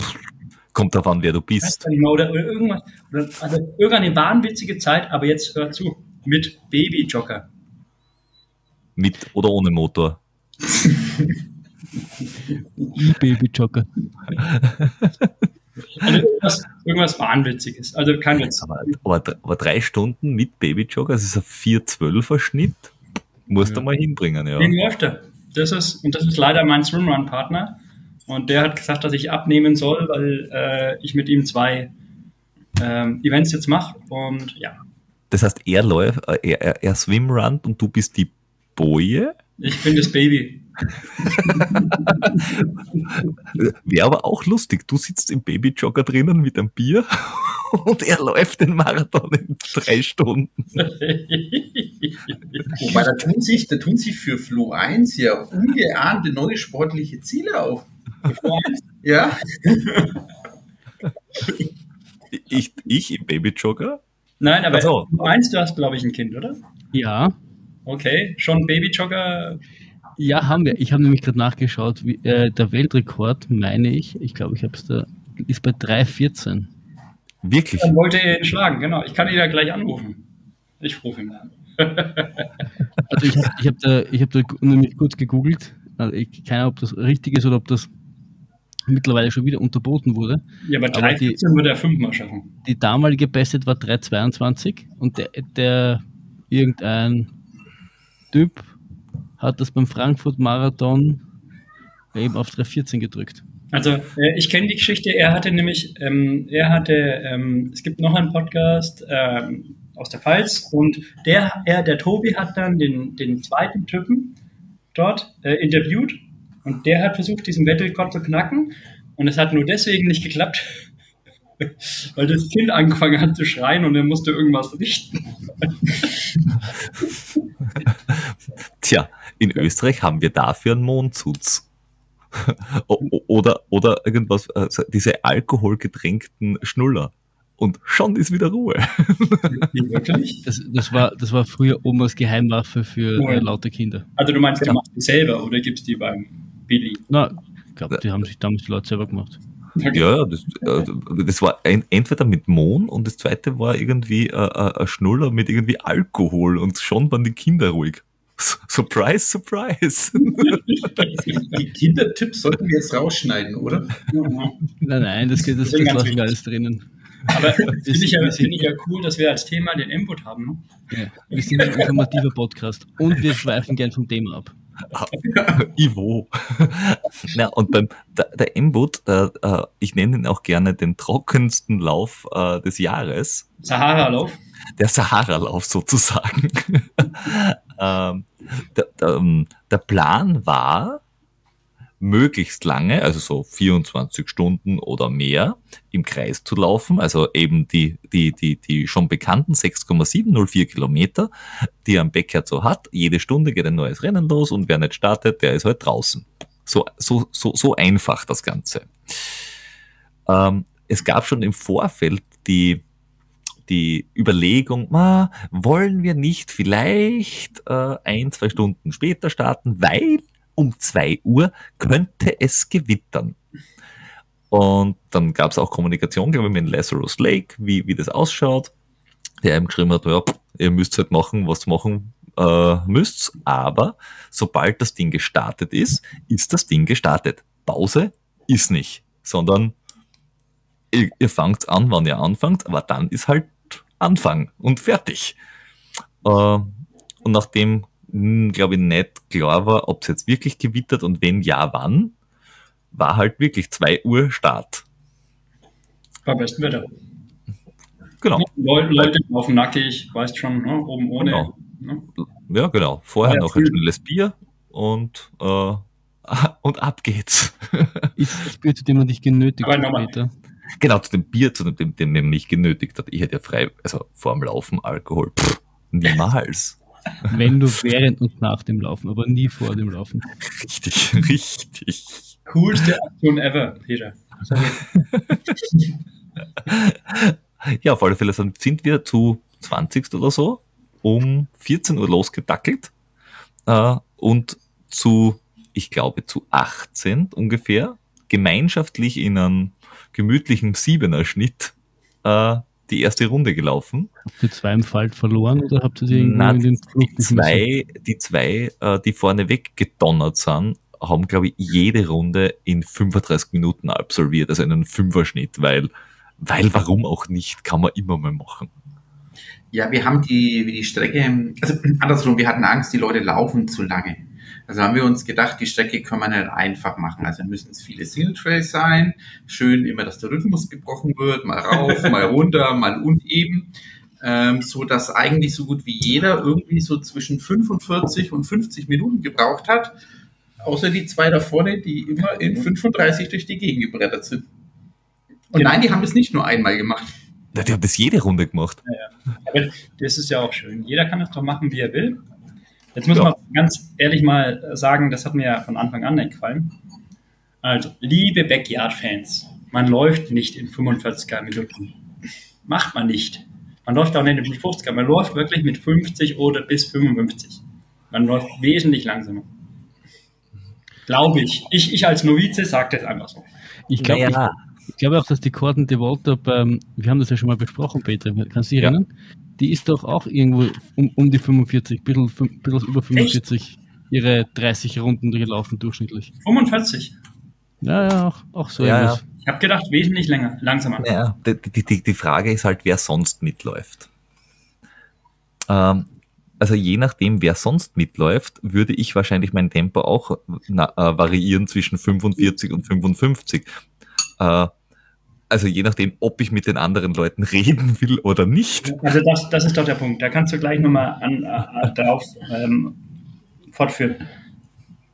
Kommt darauf an, wer du bist. Oder, oder irgendwas. Oder, also irgendeine wahnwitzige Zeit, aber jetzt hör zu. Mit Baby-Jogger. Mit oder ohne Motor? Baby-Jogger. Also irgendwas, irgendwas Wahnwitziges. Also kein Witz. Aber, aber, aber drei Stunden mit Babyjogger, das ist ein 4-12er Schnitt. Musst ja. du mal hinbringen, ja. Wie läuft er? Das ist, und das ist leider mein Swimrun-Partner. Und der hat gesagt, dass ich abnehmen soll, weil äh, ich mit ihm zwei ähm, Events jetzt mache. Und ja. Das heißt, er läuft, äh, er, er, er swimrunnt und du bist die Boje? Ich bin das Baby. Wäre aber auch lustig. Du sitzt im Babyjogger drinnen mit einem Bier und er läuft den Marathon in drei Stunden. Wobei, da tun sich, da tun sich für Flo 1 ja ungeahnte neue sportliche Ziele auf. Ja. Ich, ich im Babyjogger? Nein, aber Ach so. du meinst, du hast, glaube ich, ein Kind, oder? Ja, Okay, schon Babyjogger. ja, haben wir. Ich habe nämlich gerade nachgeschaut, wie, äh, der Weltrekord, meine ich, ich glaube, ich habe es da, ist bei 3,14. Wirklich? Dann wollte er ihn schlagen, genau. Ich kann ihn ja gleich anrufen. Ich rufe ihn an. Also ich habe ich hab da, ich hab da nämlich kurz gegoogelt. Also ich, keine Ahnung, ob das richtig ist oder ob das mittlerweile schon wieder unterboten wurde. Ja, aber Aber die- 3,14 würde er fünfmal schaffen. Die damalige Bestzeit war 3,22 und der, der irgendein Typ hat das beim Frankfurt-Marathon eben auf 3,14 gedrückt. Also äh, ich kenne die Geschichte, er hatte nämlich, ähm, er hatte, ähm, es gibt noch einen Podcast ähm, aus der Pfalz und der, er, der Tobi hat dann den, den zweiten Typen dort äh, interviewt und der hat versucht, diesen Weltrekord zu knacken und es hat nur deswegen nicht geklappt, weil das Kind angefangen hat zu schreien und er musste irgendwas richten. Tja, in Österreich haben wir dafür einen o- oder, oder irgendwas, äh, so diese alkoholgetränkten Schnuller. Und schon ist wieder Ruhe. Wirklich? Das, das, war, das war früher Omas Geheimwaffe für äh, ja. laute Kinder. Also du meinst, du machst die selber oder gibst die beim Billy? Na, ich glaube, die haben sich damals die Leute selber gemacht. Ja, ja, das, äh, das war ein, entweder mit Mohn und das zweite war irgendwie äh, äh, ein Schnuller mit irgendwie Alkohol und schon waren die Kinder ruhig. Surprise, surprise. Die Kindertipps sollten wir jetzt rausschneiden, oder? Nein, nein, das, geht- das, Das lassen wir alles drinnen. Aber finde ich, ja, finde ich ja cool, dass wir als Thema den Input haben. Ne? Ja. Wir sind ein informativer Podcast und wir schweifen gern vom Thema ab. Ivo. Na, und beim der, der M-Boot, äh, äh, ich nenne ihn auch gerne den trockensten Lauf äh, des Jahres. Sahara-Lauf. der Sahara-Lauf sozusagen. ähm, der, der, ähm, der Plan war, möglichst lange, also so 24 Stunden oder mehr, im Kreis zu laufen, also eben die, die, die, die schon bekannten 6,704 Kilometer, die ein Beckert so hat. Jede Stunde geht ein neues Rennen los und wer nicht startet, der ist halt draußen. So, so, so, so einfach das Ganze. Ähm, es gab schon im Vorfeld die, die Überlegung, ma, wollen wir nicht vielleicht äh, ein, zwei Stunden später starten, weil um zwei Uhr könnte es gewittern. Und dann gab es auch Kommunikation, glaube ich, mit Lazarus Lake, wie, wie das ausschaut. Der eben geschrieben hat, ja, ihr müsst halt machen, was machen äh, müsst, aber sobald das Ding gestartet ist, ist das Ding gestartet. Pause ist nicht, sondern ihr, ihr fangt an, wann ihr anfangt, aber dann ist halt Anfang und fertig. Äh, und nachdem, glaube ich, nicht klar war, ob es jetzt wirklich gewittert und wenn ja, wann, war halt wirklich 2 Uhr Start. Bei bestem Wetter. Genau. Leute, Leute laufen nackig, weißt schon, ne? oben ohne. Genau. Ne? Ja, genau. Vorher Ja, noch ein schnelles Bier und, äh, und ab geht's. Ist das Bier, zu dem man dich genötigt hat genau, zu dem Bier, zu dem, dem man mich genötigt hat. Ich hätte ja frei, also vorm Laufen Alkohol. Pff, niemals. Wenn du während und nach dem Laufen, aber nie vor dem Laufen. Richtig, richtig. Coolste Aktion ever, Peter. Ja, auf alle Fälle sind sind wir zu 20 oder so um 14 Uhr losgedackelt äh, und zu, ich glaube, zu 18 ungefähr gemeinschaftlich in einem gemütlichen Siebener-Schnitt äh, die erste Runde gelaufen. Habt ihr zwei im Fall verloren oder habt ihr die Na, in den Flug Die zwei, die, zwei äh, die vorne weggedonnert sind, haben, glaube ich, jede Runde in 35 Minuten absolviert, also in einem Fünferschnitt, weil, weil warum auch nicht, kann man immer mal machen. Ja, wir haben die, die Strecke, also andersrum, wir hatten Angst, die Leute laufen zu lange. Also haben wir uns gedacht, die Strecke kann man nicht einfach machen. Also müssen es viele Single Trails sein. Schön immer, dass der Rhythmus gebrochen wird, mal rauf, mal runter, mal uneben. Ähm, so dass eigentlich so gut wie jeder irgendwie so zwischen 45 und 50 Minuten gebraucht hat. Außer die zwei da vorne, die immer in 35 durch die Gegend gebrettert sind. Und Genau. nein, die haben das nicht nur einmal gemacht. Ja, Die haben das jede Runde gemacht. Aber das ist ja auch schön. Jeder kann das doch machen, wie er will. Jetzt muss Ja. man ganz ehrlich mal sagen, das hat mir ja von Anfang an nicht gefallen. Also, liebe Backyard-Fans, man läuft nicht in 45er Minuten. Macht man nicht. Man läuft auch nicht mit 50er, man läuft wirklich mit 50 oder bis 55. Man läuft wesentlich langsamer. Glaube ich. Ich, ich als Novize sage das einfach so. Ich glaube Naja. ich, ich glaube auch, dass die Corden de Volta beim, wir haben das ja schon mal besprochen, Peter, kannst du dich Ja. erinnern? Die ist doch auch irgendwo um, um die 45, bisschen, fün- bisschen über 45 ihre 30 Runden gelaufen durchschnittlich. 45. Ja, ja, auch, auch so Ja, irgendwas. Ich habe gedacht, wesentlich länger, langsamer. Die, die, die, die Frage ist halt, wer sonst mitläuft. Ähm, also je nachdem, wer sonst mitläuft, würde ich wahrscheinlich mein Tempo auch na, äh, variieren zwischen 45 und 55. Äh, also je nachdem, ob ich mit den anderen Leuten reden will oder nicht. Also das, das ist doch der Punkt. Da kannst du gleich nochmal an, äh, darauf ähm, fortführen.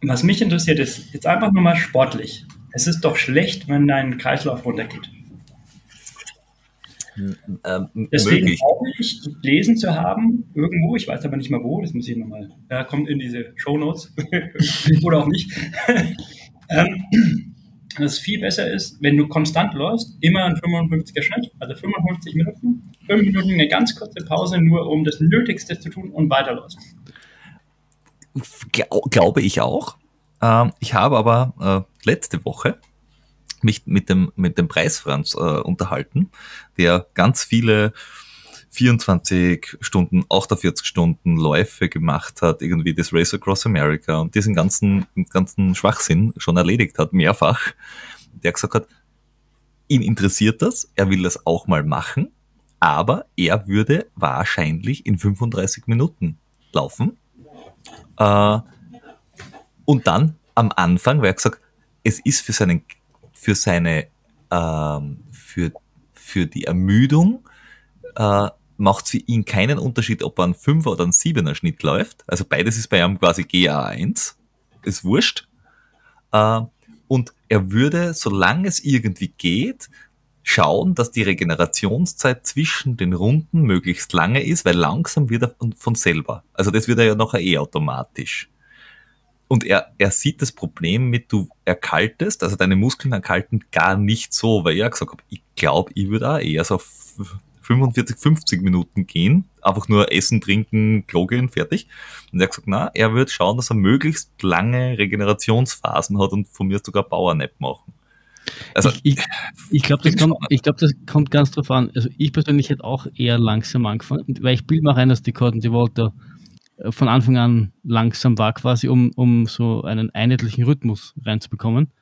Was mich interessiert ist, jetzt einfach nur mal sportlich. Es ist doch schlecht, wenn dein Kreislauf runtergeht. Ähm, Deswegen möglich. glaube ich, gelesen zu haben, irgendwo, ich weiß aber nicht mehr wo, das muss ich nochmal, ja, kommt in diese Shownotes oder auch nicht, ähm, dass es viel besser ist, wenn du konstant läufst, immer ein 55er Schnitt, also 55 Minuten, 5 Minuten eine ganz kurze Pause, nur um das Nötigste zu tun und weiterläufst. Glau- glaube ich auch. Ähm, ich habe aber äh, letzte Woche mich mit dem, mit dem Preisfranz äh, unterhalten, der ganz viele 24 Stunden, 48 Stunden Läufe gemacht hat, irgendwie das Race Across America und diesen ganzen, ganzen Schwachsinn schon erledigt hat, mehrfach. Der gesagt hat, ihn interessiert das, er will das auch mal machen, aber er würde wahrscheinlich in 35 Minuten laufen. Äh, und dann am Anfang, weil er gesagt, es ist für seinen, für seine, ähm, für, für die Ermüdung, äh, macht für ihn keinen Unterschied, ob er einen 5er oder einen 7er Schnitt läuft. Also beides ist bei ihm quasi GA1. Ist wurscht. Äh, und er würde, solange es irgendwie geht, schauen, dass die Regenerationszeit zwischen den Runden möglichst lange ist, weil langsam wird er von- selber. Also das wird er ja nachher eh automatisch. Und er, er sieht das Problem mit, du erkaltest, also deine Muskeln erkalten gar nicht so, weil er gesagt hat, ich glaube, ich würde auch eher so 45, 50 Minuten gehen, einfach nur essen, trinken, Klo gehen, fertig. Und er hat gesagt, na, er wird schauen, dass er möglichst lange Regenerationsphasen hat und von mir sogar Powernap machen. Also, ich ich, ich glaube, das, kommt- ich glaub, das kommt ganz drauf an. Also ich persönlich hätte auch eher langsam angefangen, weil ich bilde mir auch ein, dass die Corden de Volta äh, von Anfang an langsam war, quasi, um, um so einen einheitlichen Rhythmus reinzubekommen.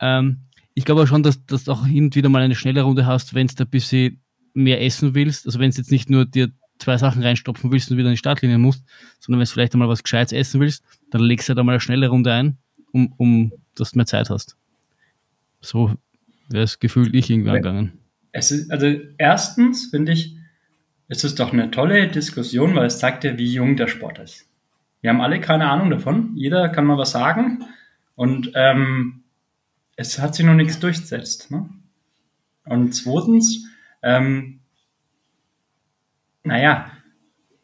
Ähm, ich glaube auch schon, dass dass du auch hin und wieder mal eine schnelle Runde hast, wenn du ein bisschen mehr essen willst. Also wenn du jetzt nicht nur dir zwei Sachen reinstopfen willst und wieder in die Startlinie musst, sondern wenn du vielleicht einmal was Gescheites essen willst, dann legst du halt einmal eine schnelle Runde ein, um, um dass du mehr Zeit hast. So wäre das Gefühl ich irgendwie Ja. angegangen. Es ist, also erstens finde ich, es ist doch eine tolle Diskussion, weil es zeigt ja, wie jung der Sport ist. Wir haben alle keine Ahnung davon. Jeder kann mal was sagen. Und ähm, es hat sich noch nichts durchgesetzt. Ne? Und zweitens, ähm, naja,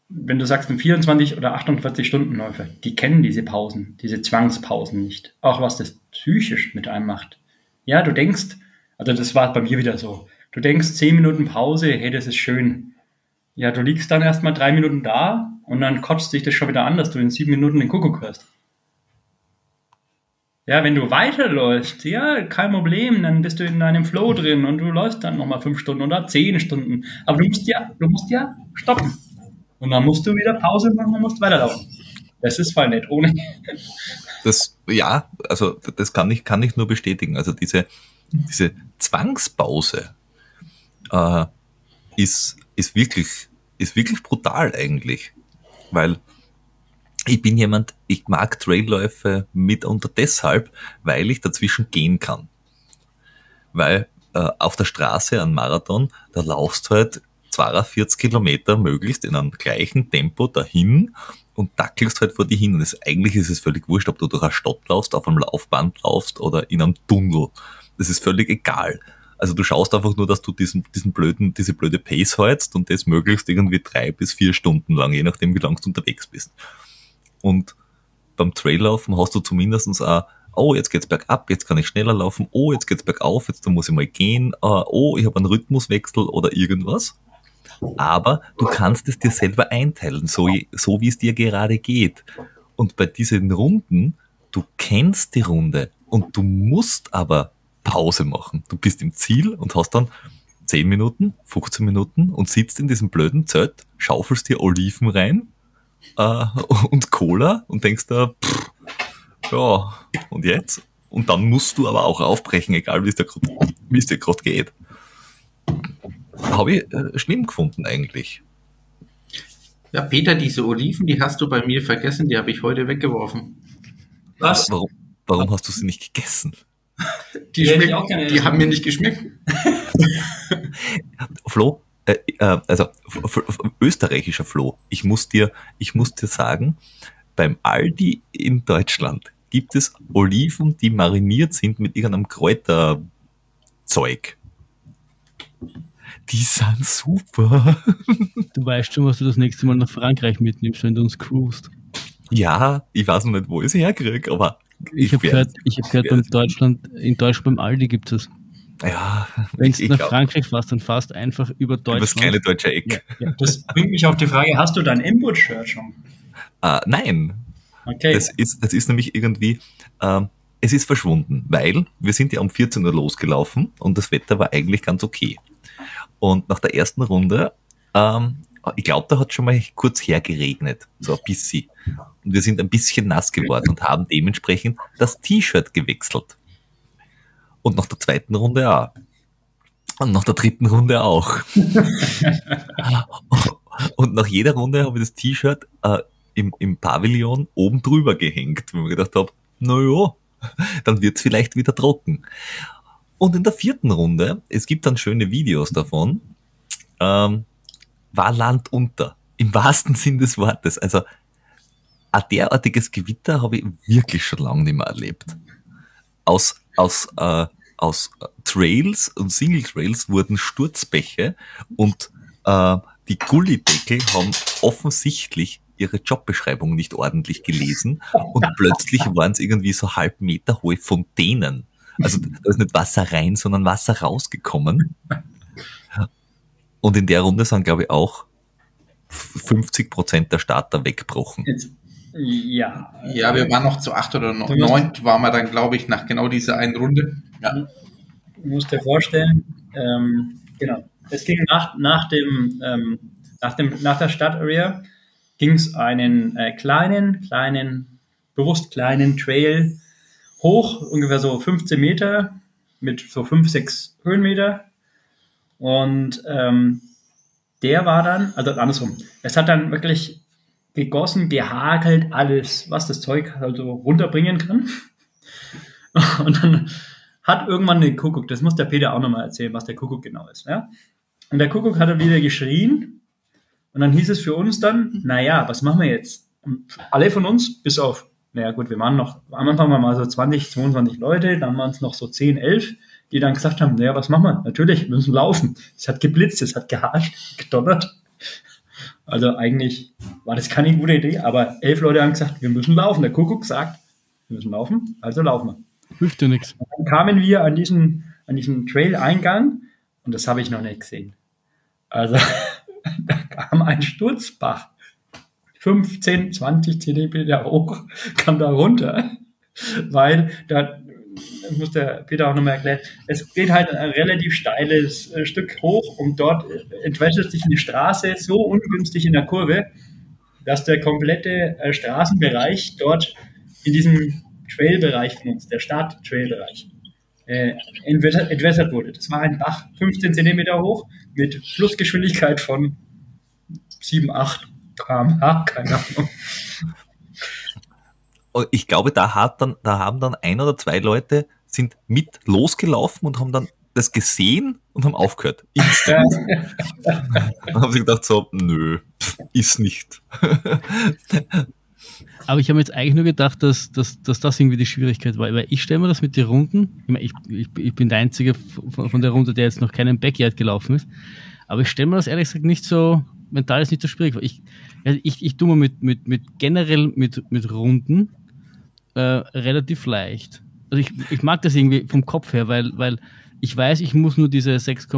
wenn du sagst, ein 24 oder 48 Stunden Läufer, die kennen diese Pausen, diese Zwangspausen nicht. Auch was das psychisch mit einem macht. Ja, du denkst, also das war bei mir wieder so. Du denkst 10 Minuten Pause, hey, das ist schön. Ja, du liegst dann erstmal drei Minuten da und dann kotzt dich das schon wieder an, dass du in sieben Minuten den Kuckuck hörst. Ja, wenn du weiterläufst, ja, kein Problem, dann bist du in deinem Flow drin und du läufst dann nochmal fünf Stunden oder zehn Stunden. Aber du musst ja, du musst ja stoppen. Und dann musst du wieder Pause machen und musst weiterlaufen. Das ist voll nett, ohne. das, ja, also das kann ich, kann ich nur bestätigen. Also diese, diese Zwangspause äh, ist, ist wirklich, ist wirklich brutal eigentlich. Weil ich bin jemand, ich mag Trailläufe mitunter deshalb, weil ich dazwischen gehen kann. Weil äh, auf der Straße an Marathon, da laufst halt 42 Kilometer möglichst in einem gleichen Tempo dahin und dackelst halt vor dir hin. Und es, eigentlich ist es völlig wurscht, ob du durch eine Stadt laufst, auf einem Laufband laufst oder in einem Tunnel. Das ist völlig egal. Also du schaust einfach nur, dass du diesen, diesen blöden, diese blöde Pace hältst und das möglichst irgendwie drei bis vier Stunden lang, je nachdem wie lang du unterwegs bist. Und beim Traillaufen hast du zumindestens auch, oh, jetzt geht's bergab, jetzt kann ich schneller laufen, oh, jetzt geht's bergauf, jetzt muss ich mal gehen, uh, oh, ich habe einen Rhythmuswechsel oder irgendwas. Aber du kannst es dir selber einteilen, so, so wie es dir gerade geht. Und bei diesen Runden, du kennst die Runde und du musst aber Pause machen. Du bist im Ziel und hast dann 10 Minuten, 15 Minuten und sitzt in diesem blöden Zelt, schaufelst dir Oliven rein äh, und Cola und denkst da, pff, ja, und jetzt? Und dann musst du aber auch aufbrechen, egal wie es dir gerade geht. Habe ich äh, schlimm gefunden eigentlich. Ja, Peter, diese Oliven, die hast du bei mir vergessen, die habe ich heute weggeworfen. Was? Warum, warum hast du sie nicht gegessen? Die, schmeck, die haben mir nicht geschmeckt. Flo, äh, äh, also österreichischer Flo, ich muss dir, ich muss dir sagen, beim Aldi in Deutschland gibt es Oliven, die mariniert sind mit irgendeinem Kräuterzeug. Die sind super. Du weißt schon, was du das nächste Mal nach Frankreich mitnimmst, wenn du uns cruist. Ja, ich weiß noch nicht, wo ich sie herkriege, aber ich habe gehört, ich hab gehört in Deutschland, in Deutschland beim Aldi gibt es. Ja, wenn du nach Frankreich fährst, dann fährst einfach über Deutschland. Über das kleine deutsche Eck. Ja, ja. Das bringt mich auf die Frage, hast du dein Input-Shirt schon? Uh, nein. Okay. Das ist, das ist nämlich irgendwie, uh, es ist verschwunden, weil wir sind ja um 14 Uhr losgelaufen und das Wetter war eigentlich ganz okay. Und nach der ersten Runde ähm, ich glaube, da hat schon mal kurz hergeregnet, so ein bisschen. Und wir sind ein bisschen nass geworden und haben dementsprechend das T-Shirt gewechselt. Und nach der zweiten Runde auch. Und nach der dritten Runde auch. und nach jeder Runde habe ich das T-Shirt äh, im, im Pavillon oben drüber gehängt, weil ich gedacht habe, naja, dann wird es vielleicht wieder trocken. Und in der vierten Runde, es gibt dann schöne Videos davon, ähm, war Land unter. Im wahrsten Sinn des Wortes. Also ein derartiges Gewitter habe ich wirklich schon lange nicht mehr erlebt. Aus, aus, äh, aus Trails und Single Trails wurden Sturzbäche und äh, die Gullideckel haben offensichtlich ihre Jobbeschreibung nicht ordentlich gelesen und plötzlich waren es irgendwie so halb Meter hohe Fontänen. Also da ist nicht Wasser rein, sondern Wasser rausgekommen. Und in der Runde sind, glaube ich, auch 50 Prozent der Starter weggebrochen. Ja. Ja, wir waren noch zu acht oder neun, waren wir dann, glaube ich, nach genau dieser einen Runde. Ja. Du musst dir vorstellen, ähm, genau, es ging nach, nach dem, ähm, nach dem, nach der Stadtarea ging es einen äh, kleinen, kleinen, bewusst kleinen Trail hoch, ungefähr so 15 Meter mit so 5, 6 Höhenmeter und ähm, der war dann, also andersrum, es hat dann wirklich gegossen, gehakelt, alles, was das Zeug also runterbringen kann. Und dann hat irgendwann den Kuckuck, das muss der Peter auch nochmal erzählen, was der Kuckuck genau ist. Ja? Und der Kuckuck hat dann wieder geschrien. Und dann hieß es für uns dann, naja, was machen wir jetzt? Alle von uns, bis auf, naja gut, wir waren noch, am Anfang waren wir mal so 20, 22 Leute, dann waren es noch so 10, 11 die dann gesagt haben, naja, was machen wir? Natürlich, wir müssen laufen. Es hat geblitzt, es hat gehascht, gedonnert. Also eigentlich war das keine gute Idee, aber elf Leute haben gesagt, wir müssen laufen. Der Kuckuck sagt, wir müssen laufen, also laufen wir. Hilft dir nichts. Dann kamen wir an diesen, an diesen Trail-Eingang und das habe ich noch nicht gesehen. Also da kam ein Sturzbach, 15, 20 Zentimeter hoch, kam da runter, weil da muss der Peter auch nochmal erklären, es geht halt ein relativ steiles äh, Stück hoch und dort entwässert sich eine Straße so ungünstig in der Kurve, dass der komplette äh, Straßenbereich dort in diesem Trailbereich von uns, der Start-Trailbereich, äh, entwässert, entwässert wurde. Das war ein Bach, 15 Zentimeter hoch, mit Flussgeschwindigkeit von 7, 8 km/h, keine Ahnung. Ich glaube, da hat dann, da haben dann ein oder zwei Leute sind mit losgelaufen und haben dann das gesehen und haben aufgehört. Instant. und haben sie gedacht so, nö, ist nicht. Aber ich habe jetzt eigentlich nur gedacht, dass, dass, dass das irgendwie die Schwierigkeit war, weil ich stelle mir das mit den Runden, ich, meine, ich, ich, ich bin der Einzige von, von der Runde, der jetzt noch keinen Backyard gelaufen ist, aber ich stelle mir das ehrlich gesagt nicht so, mental ist nicht so schwierig. Ich, ich, ich tue mir mit, mit, mit generell mit, mit Runden äh, relativ leicht. Also ich, ich mag das irgendwie vom Kopf her, weil, weil ich weiß, ich muss nur diese 6,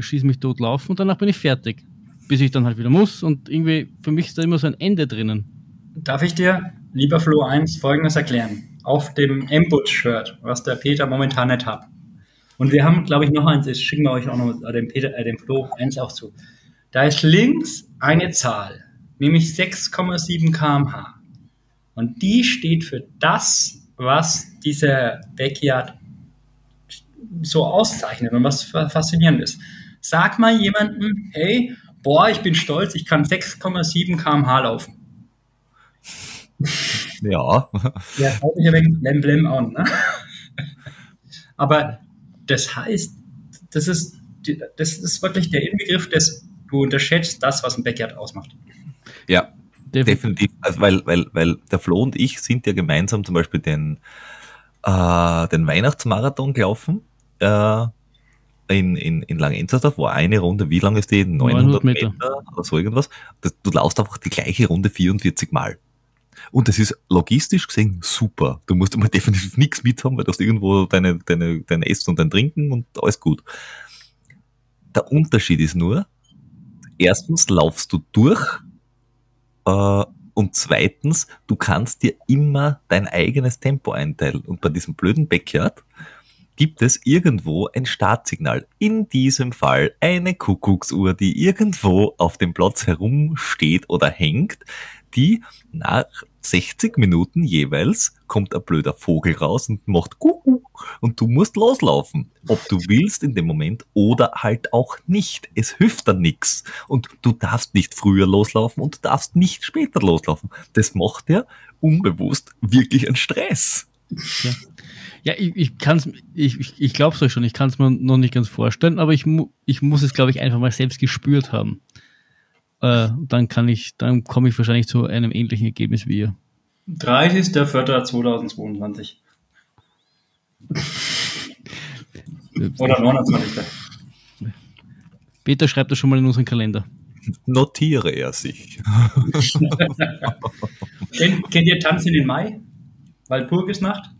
schieß mich tot laufen und danach bin ich fertig. Bis ich dann halt wieder muss und irgendwie, für mich ist da immer so ein Ende drinnen. Darf ich dir, lieber Flo 1, folgendes erklären? Auf dem Embut-Shirt, was der Peter momentan nicht hat. Und wir haben, glaube ich, noch eins, das schicken wir euch auch noch äh, dem, Peter, äh, dem Flo 1 auch zu. Da ist links eine Zahl, nämlich 6,7 kmh. Und die steht für das, was dieser Backyard so auszeichnet und was faszinierend ist. Sag mal jemandem, hey, boah, ich bin stolz, ich kann 6,7 kmh laufen. Ja. Ja, haut mich ein wenig blem blem an. Ne? Aber das heißt, das ist, das ist wirklich der Inbegriff des, du unterschätzt das, was ein Backyard ausmacht. Ja, definitiv. Also weil, weil, weil der Flo und ich sind ja gemeinsam zum Beispiel den, äh, den Weihnachtsmarathon gelaufen. Äh, in, in, in Langenzersdorf war eine Runde, wie lang ist die? 900, 900 Meter. Meter oder so irgendwas. Das, du laufst einfach die gleiche Runde 44 Mal. Und das ist logistisch gesehen super. Du musst immer definitiv nichts mit haben, weil du hast irgendwo deine, deine, dein Essen und dein Trinken und alles gut. Der Unterschied ist nur, erstens laufst du durch und zweitens, du kannst dir immer dein eigenes Tempo einteilen. Und bei diesem blöden Backyard gibt es irgendwo ein Startsignal. In diesem Fall eine Kuckucksuhr, die irgendwo auf dem Platz herumsteht oder hängt, die nach 60 Minuten jeweils kommt ein blöder Vogel raus und macht Kuckuck und du musst loslaufen. Ob du willst in dem Moment oder halt auch nicht. Es hilft dann nichts. Und du darfst nicht früher loslaufen und du darfst nicht später loslaufen. Das macht dir unbewusst wirklich einen Stress. Ja. Ja, ich, ich kann es, ich, ich, ich glaube es euch schon, ich kann es mir noch nicht ganz vorstellen, aber ich, mu ich muss es, glaube ich, einfach mal selbst gespürt haben äh, dann kann ich, dann komme ich wahrscheinlich zu einem ähnlichen Ergebnis wie ihr. 30.04.2022. Oder 29. Peter schreibt das schon mal in unseren Kalender. Notiere er sich. kennt, kennt ihr Tanz in den Mai? Walpurgisnacht?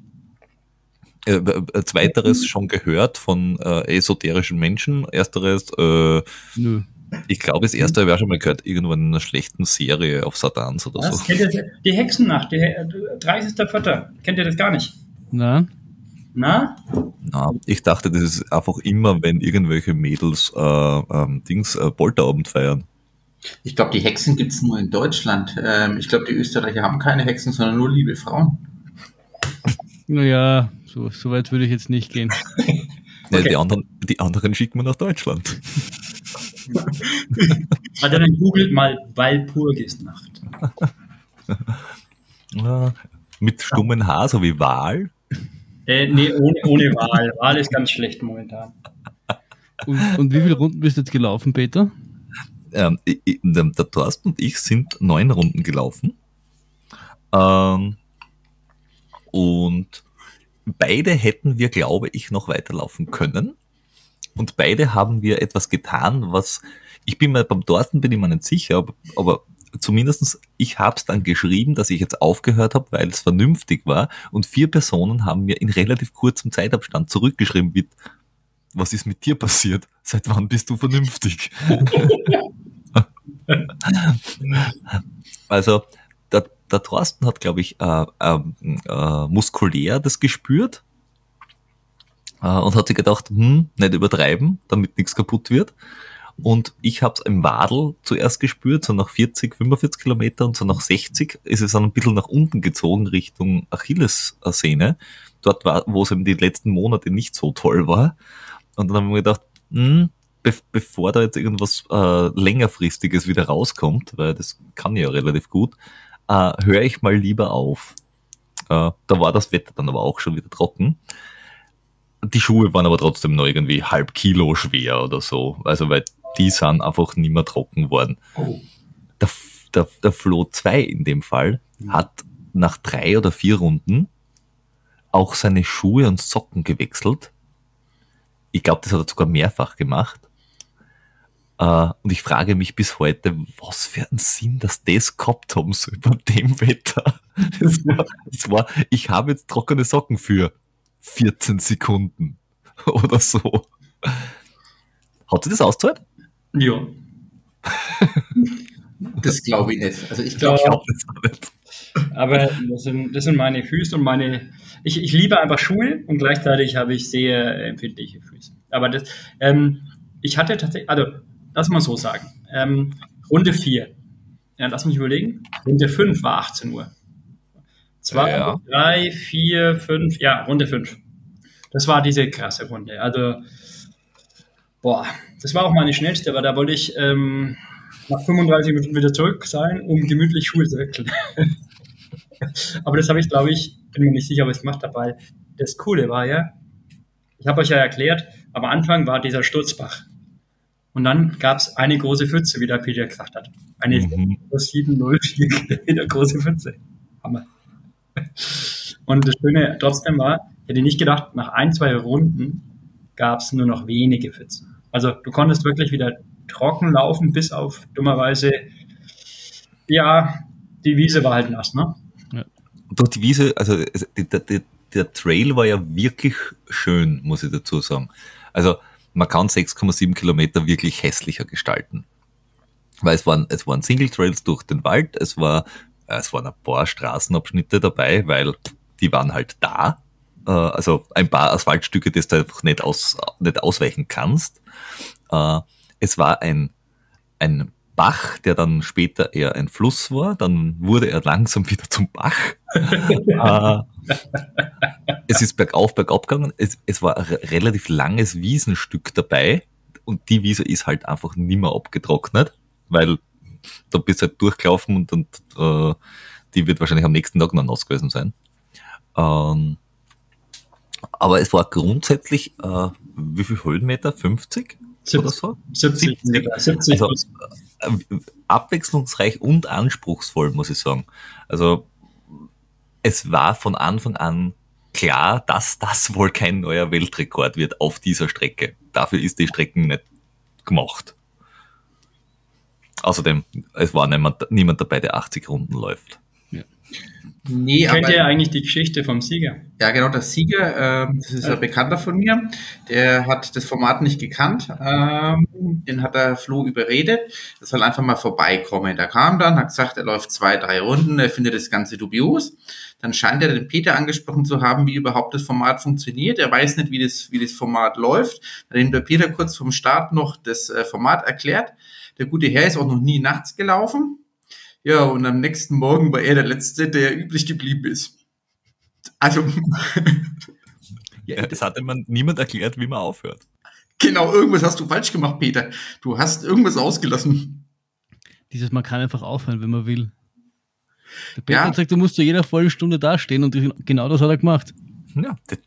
Äh, äh, zweiteres schon gehört von äh, esoterischen Menschen, ersteres äh, Nö. Ich glaube, das erste habe ich auch schon mal gehört, irgendwann in einer schlechten Serie auf Satans oder Was? so. Kennt ihr die Hexennacht, die 30.04. Kennt ihr das gar nicht? Na? Na? Na, ich dachte, das ist einfach immer, wenn irgendwelche Mädels äh, ähm, Dings äh, Polterabend feiern. Ich glaube, die Hexen gibt es nur in Deutschland. Ähm, ich glaube, die Österreicher haben keine Hexen, sondern nur liebe Frauen. Naja, so, so weit würde ich jetzt nicht gehen. okay. ja, die, anderen, die anderen schicken wir nach Deutschland. Hat er dann googelt mal Walpurgisnacht. Ja, mit stummen Haar, so wie Wahl? Äh, nee, ohne, ohne Wahl. Wahl ist ganz schlecht momentan. Und, und wie viele Runden bist du jetzt gelaufen, Peter? Ähm, der, der Thorsten und ich sind neun Runden gelaufen. Ähm, und beide hätten wir, glaube ich, noch weiterlaufen können. Und beide haben wir etwas getan, was ich bin mir beim Thorsten bin ich mir nicht sicher, aber, aber zumindestens ich habe es dann geschrieben, dass ich jetzt aufgehört habe, weil es vernünftig war. Und vier Personen haben mir in relativ kurzem Zeitabstand zurückgeschrieben mit, was ist mit dir passiert? Seit wann bist du vernünftig? also der, der Thorsten hat, glaube ich, äh, äh, äh, muskulär das gespürt äh, und hat sich gedacht, hm, nicht übertreiben, damit nichts kaputt wird. Und ich habe es im Wadel zuerst gespürt, so nach 40, 45 Kilometer und so nach 60 ist es dann ein bisschen nach unten gezogen Richtung Achillessehne. Dort war, wo es eben die letzten Monate nicht so toll war. Und dann haben wir gedacht, hm, be bevor da jetzt irgendwas äh, längerfristiges wieder rauskommt, weil das kann ja relativ gut, äh, höre ich mal lieber auf. Äh, da war das Wetter dann aber auch schon wieder trocken. Die Schuhe waren aber trotzdem noch irgendwie halb Kilo schwer oder so. Also weil die sind einfach nicht mehr trocken worden. Oh. Der, der, der Flo 2 in dem Fall hat nach drei oder vier Runden auch seine Schuhe und Socken gewechselt. Ich glaube, das hat er sogar mehrfach gemacht. Äh, und ich frage mich bis heute, was für einen Sinn, dass das gehabt haben soll bei dem Wetter. Das war, das war, ich habe jetzt trockene Socken für 14 Sekunden oder so. Hat sie das ausgezahlt? Ja. Das glaube ich nicht. Also ich glaube, Ich glaube das auch nicht. Aber das sind, das sind meine Füße und meine. Ich, ich liebe einfach Schuhe und gleichzeitig habe ich sehr empfindliche Füße. Aber das, ähm, ich hatte tatsächlich, also lass mal so sagen, ähm, Runde 4. Ja, lass mich überlegen. Runde 5 war 18 Uhr. 2, Ja. 3, 4, 5, ja, Runde 5. Das war diese krasse Runde. Also, boah, das war auch meine schnellste, aber da wollte ich ähm, nach 35 Minuten wieder zurück sein, um gemütlich Schuhe zu wechseln. aber das habe ich, glaube ich, bin mir nicht sicher, ob ich es gemacht habe, weil das Coole war ja, ich habe euch ja erklärt, am Anfang war dieser Sturzbach. Und dann gab es eine große Pfütze, wie der Peter gesagt hat. Eine Mhm. 704 Kilometer große Pfütze. Hammer. Und das Schöne trotzdem war, ich hätte nicht gedacht, nach ein, zwei Runden gab es nur noch wenige Pfützen. Also du konntest wirklich wieder trocken laufen, bis auf dummerweise, ja, die Wiese war halt nass, ne? Durch die Wiese, also der, der, der Trail war ja wirklich schön, muss ich dazu sagen. Also man kann 6,7 Kilometer wirklich hässlicher gestalten. Weil es waren, es waren Single Trails durch den Wald, es war, es waren ein paar Straßenabschnitte dabei, weil die waren halt da. Äh, Also ein paar Asphaltstücke, das du einfach nicht, aus, nicht ausweichen kannst. Äh, Es war ein, ein Bach, der dann später eher ein Fluss war, dann wurde er langsam wieder zum Bach. äh, es ist bergauf, bergab gegangen. Es, es war ein re- relativ langes Wiesenstück dabei und die Wiese ist halt einfach nimmer abgetrocknet, weil da bist du halt durchgelaufen und, und äh, die wird wahrscheinlich am nächsten Tag noch nass gewesen sein. Ähm, aber es war grundsätzlich, äh, wie viel Höhenmeter? 50 oder so? 70, 70. 70 Also, äh, abwechslungsreich und anspruchsvoll, muss ich sagen. Also es war von Anfang an klar, dass das wohl kein neuer Weltrekord wird auf dieser Strecke. Dafür ist die Strecke nicht gemacht. Außerdem, es war niemand, niemand dabei, der 80 Runden läuft. nee, Kennt aber ihr eigentlich die Geschichte vom Sieger? Ja, genau, der Sieger, ähm, das ist ein Bekannter von mir, der hat das Format nicht gekannt, ähm, den hat der Flo überredet, er soll einfach mal vorbeikommen. Der kam dann, hat gesagt, er läuft zwei, drei Runden, er findet das Ganze dubios. Dann scheint er den Peter angesprochen zu haben, wie überhaupt das Format funktioniert. Er weiß nicht, wie das, wie das Format läuft. Dann hat ihm der Peter kurz vom Start noch das äh, Format erklärt. Der gute Herr ist auch noch nie nachts gelaufen. Ja, und am nächsten Morgen war er der Letzte, der übrig geblieben ist. Also, Ja, das hat immer niemand erklärt, wie man aufhört. genau, irgendwas hast du falsch gemacht, Peter. Du hast irgendwas ausgelassen. Dieses, man kann einfach aufhören, wenn man will. Der Peter Ja. hat gesagt, du musst zu jeder vollen Stunde dastehen und genau das hat er gemacht. Ja, der,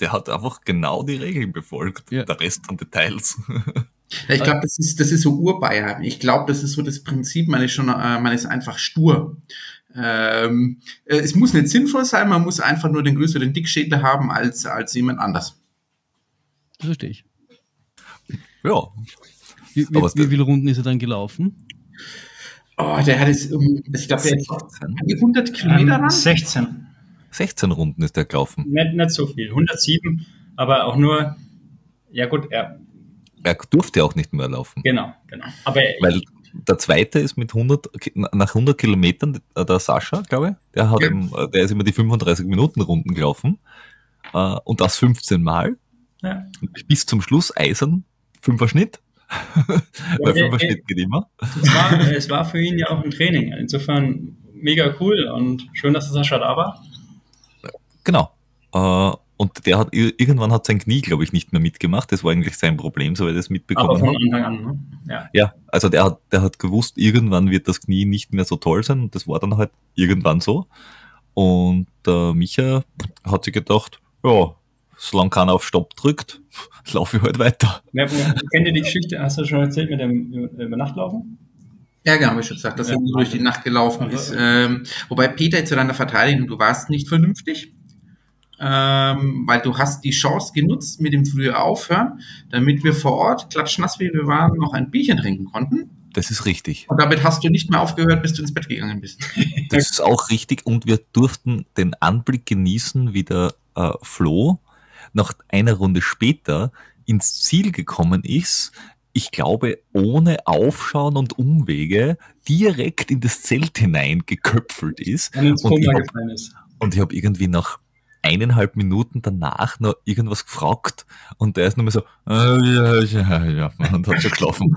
der hat einfach genau die Regeln befolgt. Ja. Der Rest an Details. Ja, ich glaube, das ist, das ist so Urbayern. Ich glaube, das ist so das Prinzip, man ist schon, äh, man ist einfach stur. Ähm, äh, es muss nicht sinnvoll sein, man muss einfach nur den größeren Dickschädel haben als, als jemand anders. Das verstehe ich. ja, Wie, wie, wie viele Runden ist er dann gelaufen? Oh, der hat es, um, ich glaube, der ist 16, 100 Kilometer Ähm, ran. 16. 16 Runden ist der gelaufen. Nicht, nicht so viel. 107, aber auch nur, ja gut, ja, Er durfte auch nicht mehr laufen. genau, genau. Aber Weil der zweite ist mit 100, Ki- nach 100 Kilometern, äh, der Sascha, glaube ich, der, hat Ja. im, äh, der ist immer die 35 Minuten Runden gelaufen. Äh, und das 15 Mal. ja, Bis zum Schluss eisern, fünfer Schnitt. Weil Ja, fünfer äh, Schnitt geht immer. es, war, es war für ihn ja auch ein Training. Insofern mega cool und schön, dass der Sascha da war. Genau. Äh, und der hat ir- irgendwann hat sein Knie, glaube ich, nicht mehr mitgemacht. Das war eigentlich sein Problem, soweit ich das Aber mitbekommen von habe. Anfang an, ne? Ja. Ja, also der hat, der hat gewusst, irgendwann wird das Knie nicht mehr so toll sein und das war dann halt irgendwann so. Und der Micha hat sich gedacht, ja, solange keiner auf Stopp drückt, laufe ich halt weiter. Ja, kennt ihr die Geschichte, hast du schon erzählt mit dem Übernachtlaufen? Ja, genau, habe ich schon gesagt, dass ja. er durch die Nacht gelaufen also, ist. Ähm, wobei Peter zu deiner Verteidigung, du warst nicht vernünftig, ähm, weil du hast die Chance genutzt mit dem frühen Aufhören, damit wir vor Ort, klatschnass wie wir waren, noch ein Bierchen trinken konnten. Das ist richtig. Und damit hast du nicht mehr aufgehört, bis du ins Bett gegangen bist. Das ist auch richtig und wir durften den Anblick genießen, wie der äh, Flo nach einer Runde später ins Ziel gekommen ist, ich glaube, ohne Aufschauen und Umwege direkt in das Zelt hineingeköpfelt ist. Und, und ich habe hab irgendwie nach eineinhalb Minuten danach noch irgendwas gefragt und der ist nur mehr so, äh, ja, ja, ja, und hat schon geschlafen.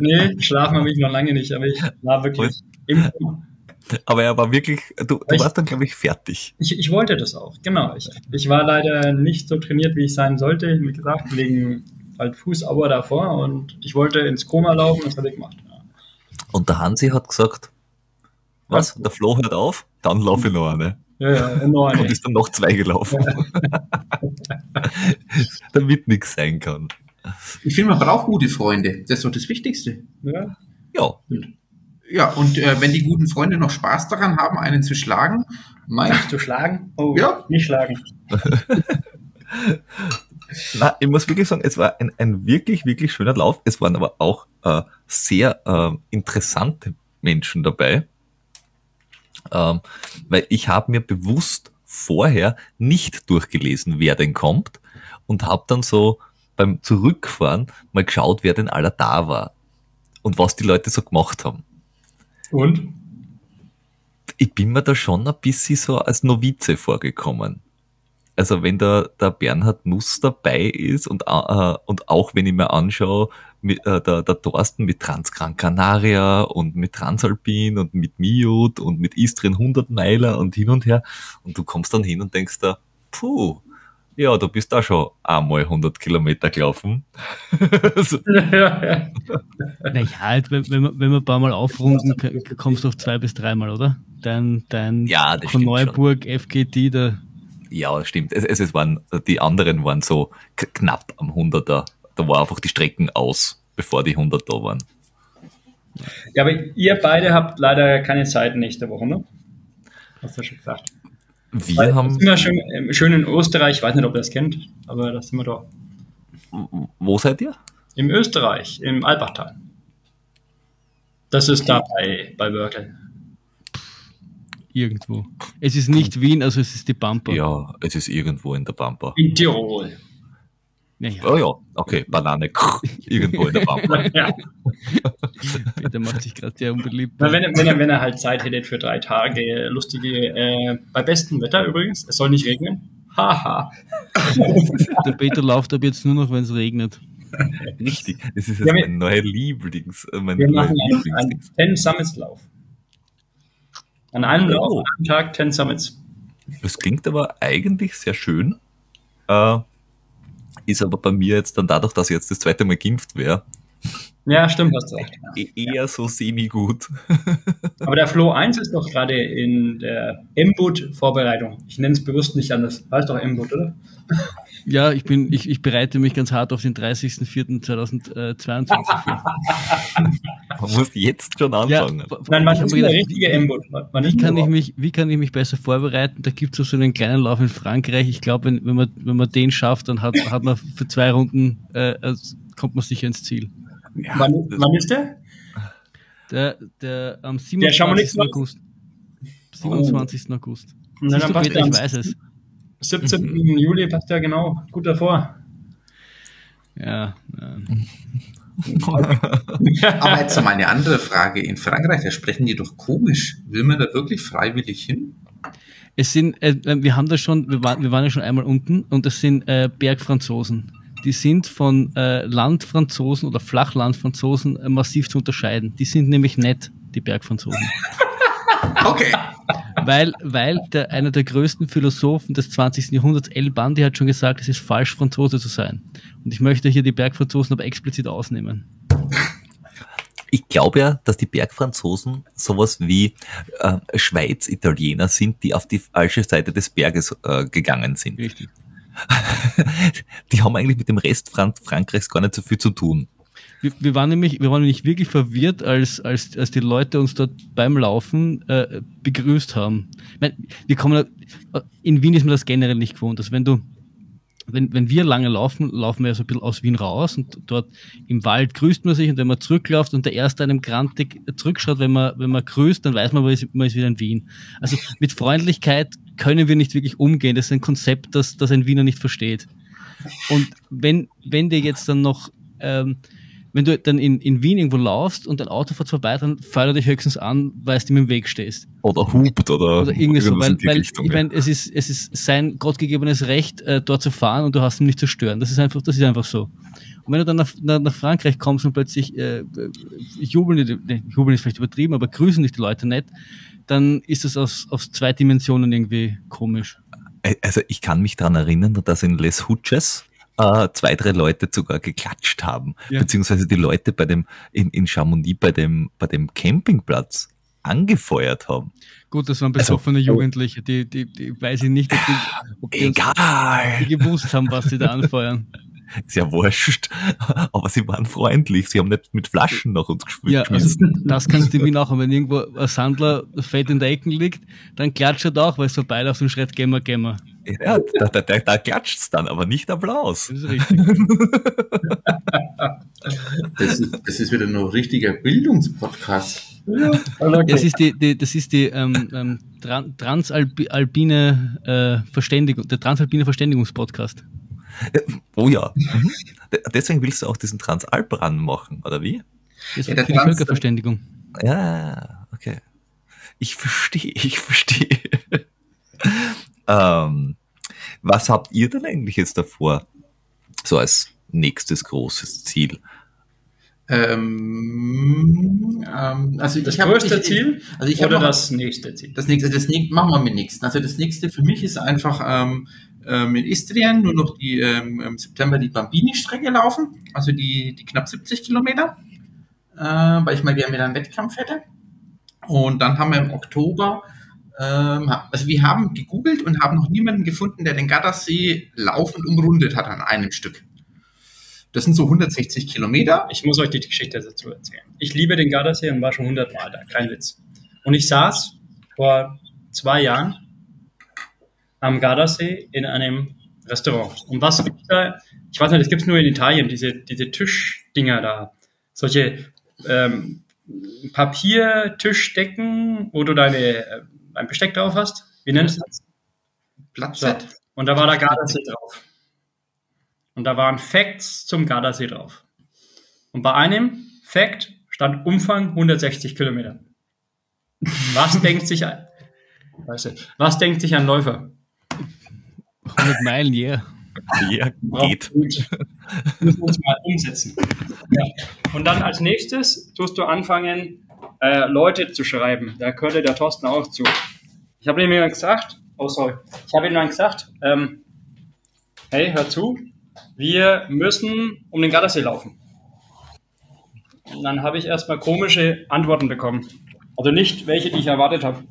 nee, schlafen habe ich noch lange nicht, aber ich war wirklich im aber er war wirklich, du, du warst dann, glaube ich, fertig. Ich, ich wollte das auch, genau. Ich, ich war leider nicht so trainiert, wie ich sein sollte, wie gesagt, wegen halt Fußauer davor und ich wollte ins Koma laufen, das habe ich gemacht. Ja. Und der Hansi hat gesagt, was? Der Flo hört auf, dann laufe ich noch eine. Ja, ja, eine. Und ist dann noch zwei gelaufen. Ja. Damit nichts sein kann. Ich finde, man braucht gute Freunde. Das ist doch das Wichtigste. Ja. Ja. Ja, und äh, wenn die guten Freunde noch Spaß daran haben, einen zu schlagen, mein. Zu schlagen? Oh, ja. Nicht schlagen. Na, ich muss wirklich sagen, es war ein, ein wirklich, wirklich schöner Lauf. Es waren aber auch äh, sehr äh, interessante Menschen dabei. Ähm, weil ich habe mir bewusst vorher nicht durchgelesen, wer denn kommt und habe dann so beim Zurückfahren mal geschaut, wer denn aller da war und was die Leute so gemacht haben. Und? Ich bin mir da schon ein bisschen so als Novize vorgekommen also wenn da der Bernhard Nuss dabei ist und, äh, und auch wenn ich mir anschaue, mit, äh, der, der Thorsten mit Transgran Canaria und mit Transalpin und mit Miut und mit Istrien 100 Meiler und hin und her und du kommst dann hin und denkst da, puh, ja, du bist da schon einmal 100 Kilometer gelaufen. so. Naja, halt, wenn, wenn, wir, wenn wir ein paar Mal aufrunden, kommst du auf zwei bis dreimal, oder? Dein, dein ja, von Neuburg FGT, der ja, stimmt. Es, es, waren, die anderen waren so knapp am 100er. Da war einfach die Strecken aus, bevor die 100 da waren. Ja, aber ihr beide habt leider keine Zeit nächste Woche, ne? Hast du schon gesagt. Wir Weil, haben. Sind wir schön, äh, schön in Österreich, ich weiß nicht, ob ihr das kennt, aber da sind wir doch. Wo seid ihr? Im Österreich, im Albachtal. Das ist da bei, bei Berkeley. Irgendwo. Es ist nicht Wien, also es ist die Pampa. Ja, es ist irgendwo in der Pampa. In Tirol. Naja. Oh ja, okay, Banane. irgendwo in der Pampa. ja. Peter macht sich gerade sehr unbeliebt. Na, wenn, wenn, er, wenn er halt Zeit hätte für drei Tage, lustige, äh, bei bestem Wetter übrigens, es soll nicht regnen. Haha. der Peter läuft ab jetzt nur noch, wenn es regnet. Richtig, das ist jetzt ja, mein neuer Lieblings. Äh, mein wir machen einen, einen Ten Summits Lauf. An einem, oh. Lauf, einem Tag 10 Summits. Das klingt aber eigentlich sehr schön. Äh, ist aber bei mir jetzt dann dadurch, dass ich jetzt das zweite Mal geimpft wäre. Ja, stimmt, hast du recht. E-, eher so semi-gut. aber der Flow 1 ist doch gerade in der M-Boot-Vorbereitung. Ich nenne es bewusst nicht anders. Heißt doch M-Boot, oder? Ja, ich bin, ich, ich bereite mich ganz hart auf den 30.04.2022 vor. Man muss jetzt schon anfangen. Ja, Nein, was ist der richtige M-Boot? Wie kann, ich mich, wie kann ich mich besser vorbereiten? Da gibt es so einen kleinen Lauf in Frankreich. Ich glaube, wenn, wenn, man, wenn man den schafft, dann hat, hat man für zwei Runden, äh, also kommt man sicher ins Ziel. Ja, wann, wann ist der? Der, der am 27. Der August. 27. Oh. August. Na, dann passt Peter, ich weiß es. 17. Mhm. Juli passt ja genau gut davor. Ja. ja. Aber jetzt mal eine andere Frage. In Frankreich, da sprechen die doch komisch. Will man da wirklich freiwillig hin? Es sind, äh, wir haben da schon, wir, war, wir waren ja schon einmal unten und das sind äh, Bergfranzosen. Die sind von äh, Landfranzosen oder Flachlandfranzosen äh, massiv zu unterscheiden. Die sind nämlich nett, die Bergfranzosen. okay weil, weil der, einer der größten Philosophen des 20. Jahrhunderts, El Bandi, hat schon gesagt, es ist falsch, Franzose zu sein. Und ich möchte hier die Bergfranzosen aber explizit ausnehmen. ich glaube ja, dass die Bergfranzosen sowas wie äh, Schweiz-Italiener sind, die auf die falsche Seite des Berges äh, gegangen sind. Richtig. die haben eigentlich mit dem Rest Frank Frankreichs gar nicht so viel zu tun. Wir, wir, waren nämlich, wir waren nämlich wirklich verwirrt, als, als, als die Leute uns dort beim Laufen äh, begrüßt haben. Ich meine, wir kommen, in Wien ist man das generell nicht gewohnt. Also wenn du, wenn, wenn wir lange laufen, laufen wir ja so ein bisschen aus Wien raus und dort im Wald grüßt man sich und wenn man zurückläuft und der Erste einem grantig zurückschaut, wenn man, wenn man grüßt, dann weiß man, man ist, man ist wieder in Wien. Also mit Freundlichkeit können wir nicht wirklich umgehen. Das ist ein Konzept, das, das ein Wiener nicht versteht. Und wenn, wenn dir jetzt dann noch ähm, wenn du dann in, in Wien irgendwo laufst und ein Auto fährt vorbei, dann feuert er dich höchstens an, weil du ihm im Weg stehst. Oder hupt oder, oder irgendwie so, weil, weil Richtung, ich meine, es ist, es ist sein gottgegebenes Recht, äh, dort zu fahren und du hast ihn nicht zu stören. Das ist einfach, das ist einfach so. Und wenn du dann nach, nach, nach Frankreich kommst und plötzlich äh, jubeln, die, ne, jubeln ist vielleicht übertrieben, aber grüßen dich die Leute nicht, dann ist das aus, aus zwei Dimensionen irgendwie komisch. Also ich kann mich daran erinnern, dass in Les Hutches äh, zwei, drei Leute sogar geklatscht haben, ja. beziehungsweise die Leute bei dem, in, in Chamonix bei dem, bei dem Campingplatz angefeuert haben. Gut, das waren also, besoffene also, Jugendliche, die, die, die weiß ich nicht, ob die, ob die, Egal. Uns, die gewusst haben, was sie da anfeuern. Ist ja wurscht, aber sie waren freundlich, sie haben nicht mit Flaschen nach uns gespielt. Ja, also das kannst du mir nachher, wenn irgendwo ein Sandler fett in der Ecke liegt, dann klatscht er auch, weil es vorbei auf und schreit, gehen wir, gehen wir. Ja, da, da, da, da klatscht es dann, aber nicht Applaus. Das ist richtig. das, ist, das ist wieder noch richtiger Bildungspodcast. Ja, das ist die, die, das ist die ähm, ähm, transalpine äh, Verständigung, der transalpine Verständigungspodcast. Oh ja. Mhm. Deswegen willst du auch diesen Transalp-Run machen, oder wie? Das ist ja, für die Völkerverständigung. Ja, okay. Ich verstehe, ich verstehe. ähm, was habt ihr denn eigentlich jetzt davor? So als nächstes großes Ziel? Ähm, ähm, also das ich größte ich, Ziel also ich oder das nächste Ziel? Das nächste, das nächste, machen wir mit nächsten. Also das nächste für mich ist einfach ähm, ähm, in Istrien nur noch die ähm, im September die Bambini-Strecke laufen, also die, die knapp 70 Kilometer, äh, weil ich mal gerne wieder einen Wettkampf hätte. Und dann haben wir im Oktober ähm, also wir haben gegoogelt und haben noch niemanden gefunden, der den Gardasee laufend umrundet hat an einem Stück. Das sind so 160 Kilometer. Ich muss euch die Geschichte dazu erzählen. Ich liebe den Gardasee und war schon 100 Mal da, kein Witz. Und ich saß vor zwei Jahren am Gardasee in einem Restaurant. Und was gibt's da? Ich weiß nicht, das gibt's nur in Italien, diese, diese Tischdinger da. Solche ähm, Papiertischdecken, wo du deine äh, ein Besteck drauf hast. Wie nennst du das? Blattset. So. Und da war der Gardasee drauf. Und da waren Facts zum Gardasee drauf. Und bei einem Fact stand Umfang 160 Kilometer. Was denkt sich ein, was denkt sich ein Läufer? 100 Meilen, yeah. Ja, geht. Müssen wir uns mal umsetzen. Ja. Und dann als nächstes tust du anfangen, äh, Leute zu schreiben. Da könnte der Thorsten auch zu. Ich habe ihm gesagt, oh sorry, ich habe ihm dann gesagt, ähm, hey, hör zu, wir müssen um den Gardasee laufen. Und dann habe ich erstmal komische Antworten bekommen. Also nicht welche, die ich erwartet habe.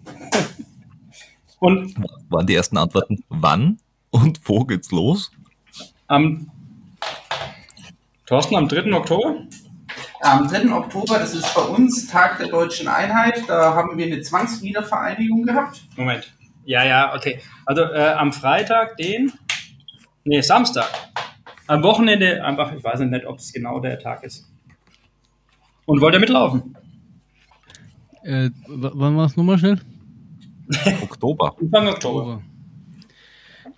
Und waren die ersten Antworten wann und wo geht's los? Am Thorsten, am 3. Oktober? Am 3. Oktober, das ist bei uns Tag der deutschen Einheit, da haben wir eine Zwangswiedervereinigung gehabt. Moment. Ja, ja, okay. Also äh, am Freitag, den, nee, Samstag. Am Wochenende, einfach, ich weiß nicht, ob es genau der Tag ist. Und wollt ihr mitlaufen? Äh, wann war es nochmal schnell? Oktober. Anfang Oktober.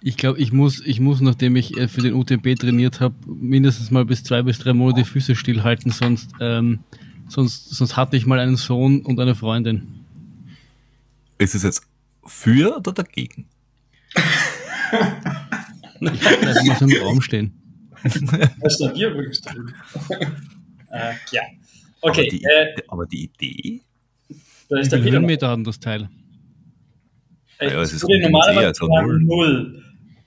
Ich glaube, ich muss, ich muss, nachdem ich äh, für den UTB trainiert habe, mindestens mal bis zwei bis drei Monate die Füße stillhalten, sonst, ähm, sonst, sonst hatte ich mal einen Sohn und eine Freundin. Ist es jetzt für oder dagegen? ich bleibe mal so im Raum stehen. Was ist dir übrigens äh, Ja. Okay. Aber die, äh, aber die Idee? Da ist der Höhenmeter haben das Teil. Ja, es ist normalerweise also null.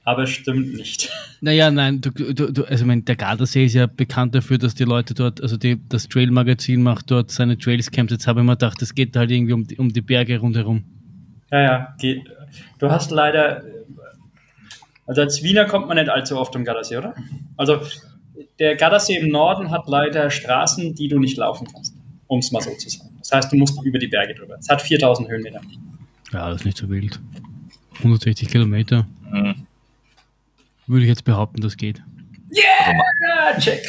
Aber stimmt nicht. Naja, nein, du, du, du, also mein, der Gardasee ist ja bekannt dafür, dass die Leute dort, also die, das Trail-Magazin macht dort seine Trails-Camps. Jetzt habe ich mir gedacht, es geht halt irgendwie um die, um die Berge rundherum. Ja, ja, geht. Du hast leider, also als Wiener kommt man nicht allzu oft um Gardasee, oder? Also der Gardasee im Norden hat leider Straßen, die du nicht laufen kannst, um es mal so zu sagen. Das heißt, du musst über die Berge drüber. Es hat 4000 Höhenmeter. Ja, das ist nicht so wild. 160 Kilometer. Mhm. Würde ich jetzt behaupten, das geht. Yeah, check.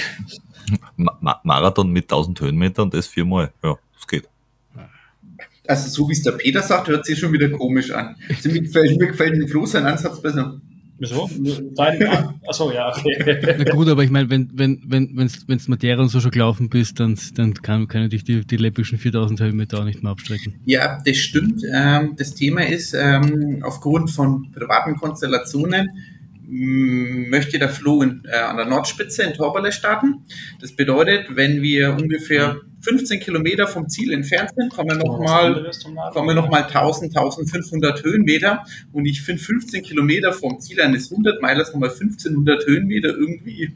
Ma Ma Marathon mit 1000 Höhenmetern, das viermal. Ja, das geht. Also so wie es der Peter sagt, hört sich schon wieder komisch an. Also, mir, gefällt, mir gefällt den Flo sein Ansatz besser. Wieso? Dein, achso, ja, okay. Na gut, aber ich meine, wenn wenn wenn wenn's, wenn's und so schon gelaufen bist, dann, dann kann, können dich die, die läppischen 4000 Höhenmeter auch nicht mehr abstrecken. Ja, das stimmt. Ähm, das Thema ist, ähm, aufgrund von privaten Konstellationen möchte der Flo in, äh, an der Nordspitze in Torberle starten. Das bedeutet, wenn wir ungefähr 15 Kilometer vom Ziel entfernt sind, kommen wir nochmal kommen noch mal 1000, 1500 Höhenmeter. Und ich finde 15 Kilometer vom Ziel eines 100 Meilers nochmal 1500 Höhenmeter irgendwie,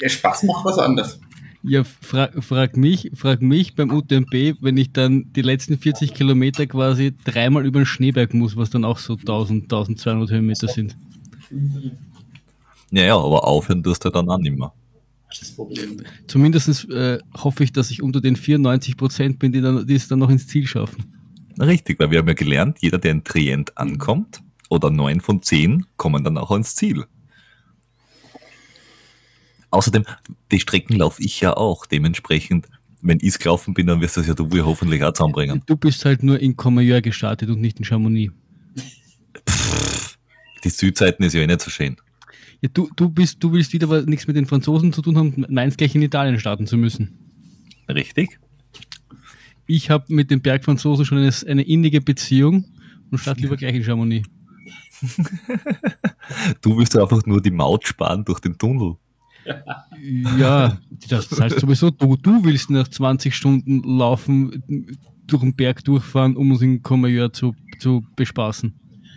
der Spaß macht was anderes. Ja, frag, frag mich, frag mich beim UTMB, wenn ich dann die letzten 40 Kilometer quasi dreimal über den Schneeberg muss, was dann auch so 1000, 1200 Höhenmeter sind. Ja, ja, aber aufhören tust du dann auch nicht mehr. Zumindest äh, hoffe ich, dass ich unter den 94 Prozent bin, die, dann, die es dann noch ins Ziel schaffen. Richtig, weil wir haben ja gelernt, jeder, der in Trient ankommt, oder neun von zehn, kommen dann auch ans Ziel. Außerdem, die Strecken laufe ich ja auch. Dementsprechend, wenn ich gelaufen bin, dann wirst du das ja du hoffentlich auch zusammenbringen. Du bist halt nur in Comayeur gestartet und nicht in Chamonix. Die Südseiten ist ja eh nicht so schön. Ja, du, du, bist, du willst wieder was- nichts mit den Franzosen zu tun haben, meinst gleich in Italien starten zu müssen. Richtig? Ich habe mit den Bergfranzosen schon eine, eine innige Beziehung und starte lieber gleich in Chamonix. Du willst einfach nur die Maut sparen durch den Tunnel. Ja, das heißt sowieso du. Du willst nach 20 Stunden laufen, durch den Berg durchfahren, um uns in Comayeur zu, zu bespaßen.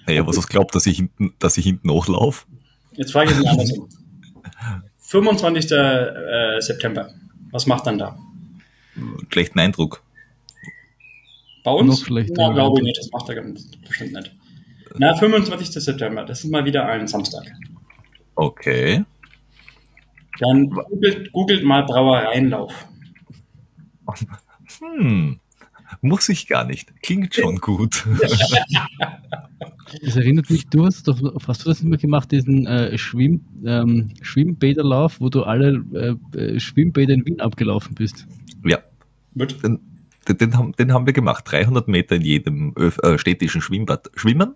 Naja, was hast du glaubt, dass ich hinten, dass ich hinten hochlaufe? Jetzt frage ich mich andersrum. 25. äh, September. Was macht dann da? Schlechten Eindruck. Bei uns? Noch schlechter. Na, glaube ich nicht. Das macht er ganz bestimmt nicht. Na, 25. September. Das ist mal wieder ein Samstag. Okay. Dann googelt, googelt mal Brauereienlauf. Hm. Muss ich gar nicht. Klingt schon gut. Das erinnert mich, du hast doch, hast du das immer gemacht, diesen äh, Schwimm, ähm, Schwimmbäderlauf, wo du alle äh, äh, Schwimmbäder in Wien abgelaufen bist. ja, den, den, den, haben, den haben wir gemacht. 300 Meter in jedem öf- äh, städtischen Schwimmbad schwimmen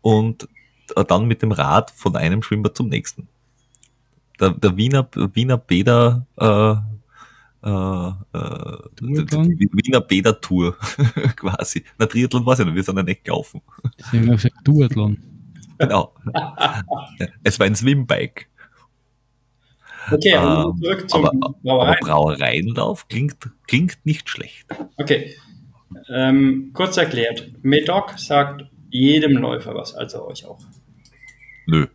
und äh, dann mit dem Rad von einem Schwimmbad zum nächsten. Der, der Wiener, Wiener Bäder, äh, äh, die Wiener Bäder Tour quasi. Na, Triathlon war es ja nicht, wir sind ja nicht gelaufen. Deswegen habe ich gesagt, Duathlon. Genau. es war ein Swimbike. Okay, aber Ähm, zurück zum aber, aber Brauereien. Brauereienlauf klingt, klingt nicht schlecht. Okay. Ähm, kurz erklärt. Medoc sagt jedem Läufer was, also euch auch. Nö.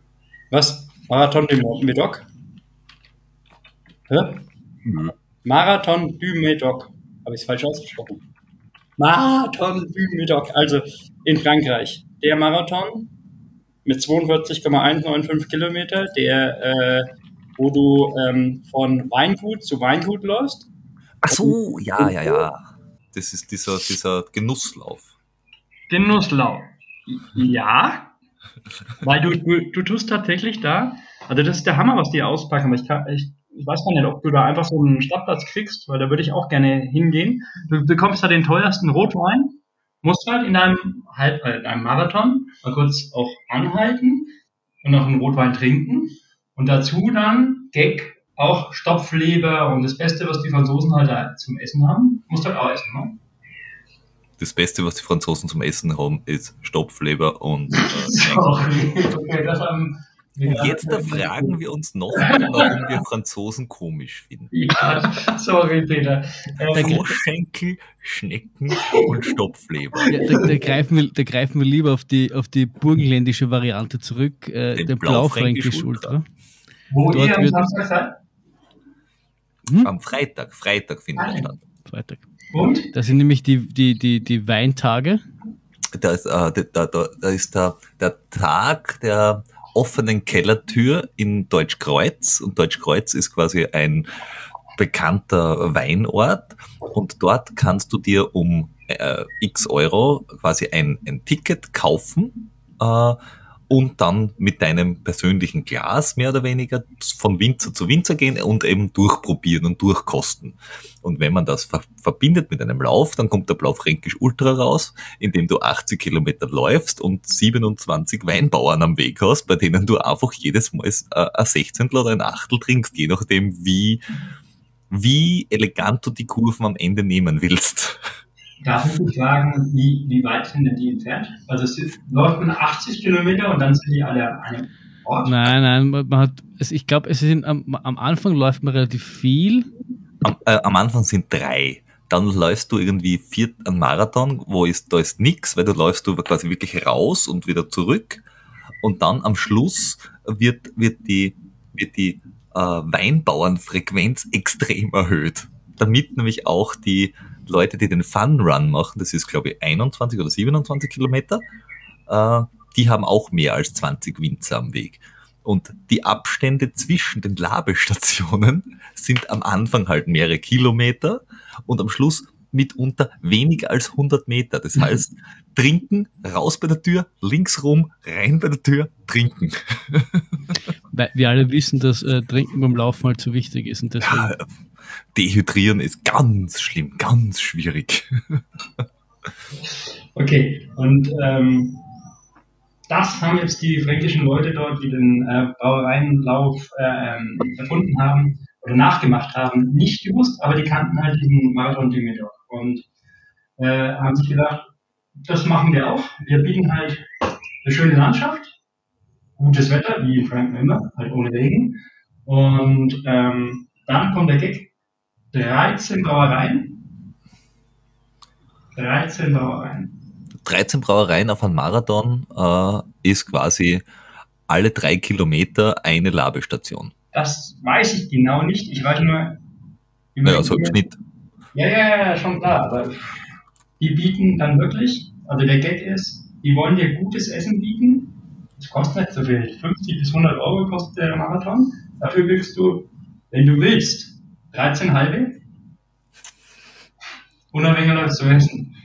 Was? Marathon du Medoc? Hä? Nö. Marathon du Medoc. Habe ich es falsch ausgesprochen? Marathon du Medoc. Also in Frankreich. Der Marathon mit 42,195 Kilometer, der, äh, wo du ähm, von Weingut zu Weingut läufst. Ach so, ja, ja, ja. Das ist dieser, dieser Genusslauf. Genusslauf. Ja, weil du, du, du tust tatsächlich da, also das ist der Hammer, was die auspacken, aber ich, kann, ich, ich weiß gar nicht, ob du da einfach so einen Stadtplatz kriegst, weil da würde ich auch gerne hingehen. Du bekommst da den teuersten Rotwein, musst halt in einem, Halb, äh, in einem Marathon mal kurz auch anhalten und noch einen Rotwein trinken und dazu dann, Gag, auch Stopfleber und das Beste, was die Franzosen halt da zum Essen haben, musst du halt auch essen, ne? Das Beste, was die Franzosen zum Essen haben, ist Stopfleber und äh, okay, das, ähm, Und jetzt da fragen wir uns noch, warum wir Franzosen komisch finden. Ja, sorry, Peter. Äh, Froschschenkel, Schnecken und Stopfleber. Ja, da, da, greifen wir, da greifen wir lieber auf die, auf die burgenländische Variante zurück, äh, den, den Blaufränkisch Ultra. Wo Dort ihr am Samstag seid? Hm? Am Freitag. Freitag findet er statt. Freitag. Und? Das sind nämlich die, die, die, die Weintage. Da ist, äh, da, da, da ist der, der Tag der offenen Kellertür in Deutschkreuz. Und Deutschkreuz ist quasi ein bekannter Weinort. Und dort kannst du dir um äh, x Euro quasi ein, ein Ticket kaufen. Äh, und dann mit deinem persönlichen Glas mehr oder weniger von Winzer zu Winzer gehen und eben durchprobieren und durchkosten. Und wenn man das ver verbindet mit einem Lauf, dann kommt der Blaufränkisch Ultra raus, in dem du 80 Kilometer läufst und 27 Weinbauern am Weg hast, bei denen du einfach jedes Mal äh, ein Sechzehntel oder ein Achtel trinkst, je nachdem wie, wie elegant du die Kurven am Ende nehmen willst. Darf ich dich fragen, wie, wie weit sind denn die entfernt? Also es läuft man 80 Kilometer und dann sind die alle an einem Ort? Nein, nein, man hat, also ich glaube, es sind am, am Anfang läuft man relativ viel. Am, äh, am Anfang sind drei dann läufst du irgendwie vier, einen Marathon, wo ist, da ist nix, weil du läufst du quasi wirklich raus und wieder zurück. Und dann am Schluss wird, wird die, wird die äh, Weinbauernfrequenz extrem erhöht. Damit nämlich auch die, Leute, die den Fun Run machen, das ist glaube ich 21 oder 27 Kilometer, äh, die haben auch mehr als 20 Winzer am Weg. Und die Abstände zwischen den Labestationen sind am Anfang halt mehrere Kilometer und am Schluss mitunter weniger als 100 Meter. Das mhm. heißt, trinken, raus bei der Tür, links rum, rein bei der Tür, trinken. Weil wir alle wissen, dass äh, Trinken beim Laufen halt so wichtig ist. Und deswegen ja, Dehydrieren ist ganz schlimm, ganz schwierig. okay, und ähm, das haben jetzt die fränkischen Leute dort, die den äh, Brauereienlauf äh, erfunden haben oder nachgemacht haben, nicht gewusst, aber die kannten halt diesen Marathon-Ding dort und äh, haben sich gedacht, das machen wir auch. Wir bieten halt eine schöne Landschaft, gutes Wetter, wie in Franken immer, halt ohne Regen. Und ähm, dann kommt der Gag, 13 Brauereien. 13 Brauereien. 13 Brauereien auf einem Marathon äh, ist quasi alle drei Kilometer eine Labestation. Das weiß ich genau nicht. Ich weiß nur. Naja, so im Schnitt. Ja, ja, ja, schon klar. Aber die bieten dann wirklich, also der Gag ist, die wollen dir gutes Essen bieten. Das kostet nicht so viel. 50 bis 100 Euro kostet der Marathon. Dafür willst du, wenn du willst, 13 halbe? Unabhängig Leute zu essen.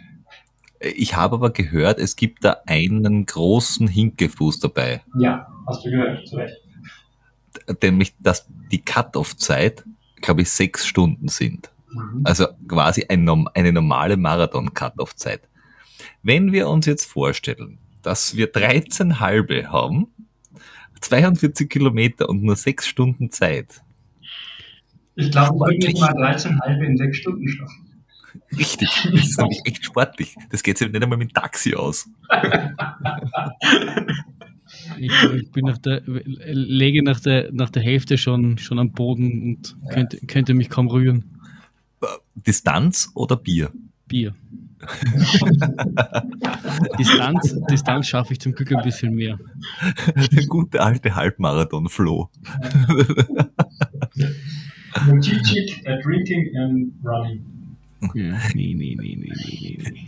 Ich habe aber gehört, es gibt da einen großen Hinkefuß dabei. Ja, hast du gehört, zu Recht. Nämlich, dass die Cut-Off-Zeit, glaube ich, sechs Stunden sind. Mhm. Also quasi ein, eine normale Marathon-Cut-Off-Zeit. Wenn wir uns jetzt vorstellen, dass wir 13 halbe haben, 42 Kilometer und nur sechs Stunden Zeit, ich glaube, wir können mal 13 halbe in sechs Stunden schaffen. Richtig, das ist nämlich echt sportlich. Das geht sich nicht einmal mit dem Taxi aus. Ich, ich, bin nach der, lege nach der, nach der Hälfte schon, schon am Boden und könnte, könnte mich kaum rühren. Distanz oder Bier? Bier. Distanz, Distanz schaffe ich zum Glück ein bisschen mehr. Der gute alte Halbmarathon-Flow. Mojicic, uh, drinking and running. Ja, nee, nee, nee, nee, nee, nee.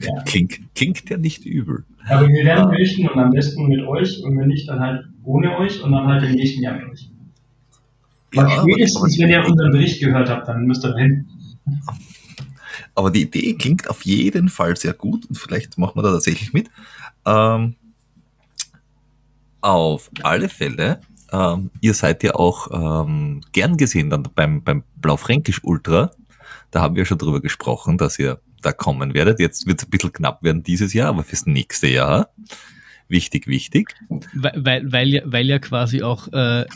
Ja. Klingt, klingt ja nicht übel. Aber wir werden berichten und am besten mit euch und wenn nicht, dann halt ohne euch und dann halt im nächsten Jahr mit euch. Ja, spätestens, wenn ihr unseren Bericht gehört habt, dann müsst ihr hin. Aber die Idee klingt auf jeden Fall sehr gut und vielleicht machen wir da tatsächlich mit. Ähm, auf alle Fälle ähm, ihr seid ja auch ähm, gern gesehen dann beim, beim Blaufränkisch Ultra. Da haben wir schon drüber gesprochen, dass ihr da kommen werdet. Jetzt wird es ein bisschen knapp werden dieses Jahr, aber fürs nächste Jahr. Wichtig, wichtig. Weil, weil, weil, ja, weil ja quasi auch äh,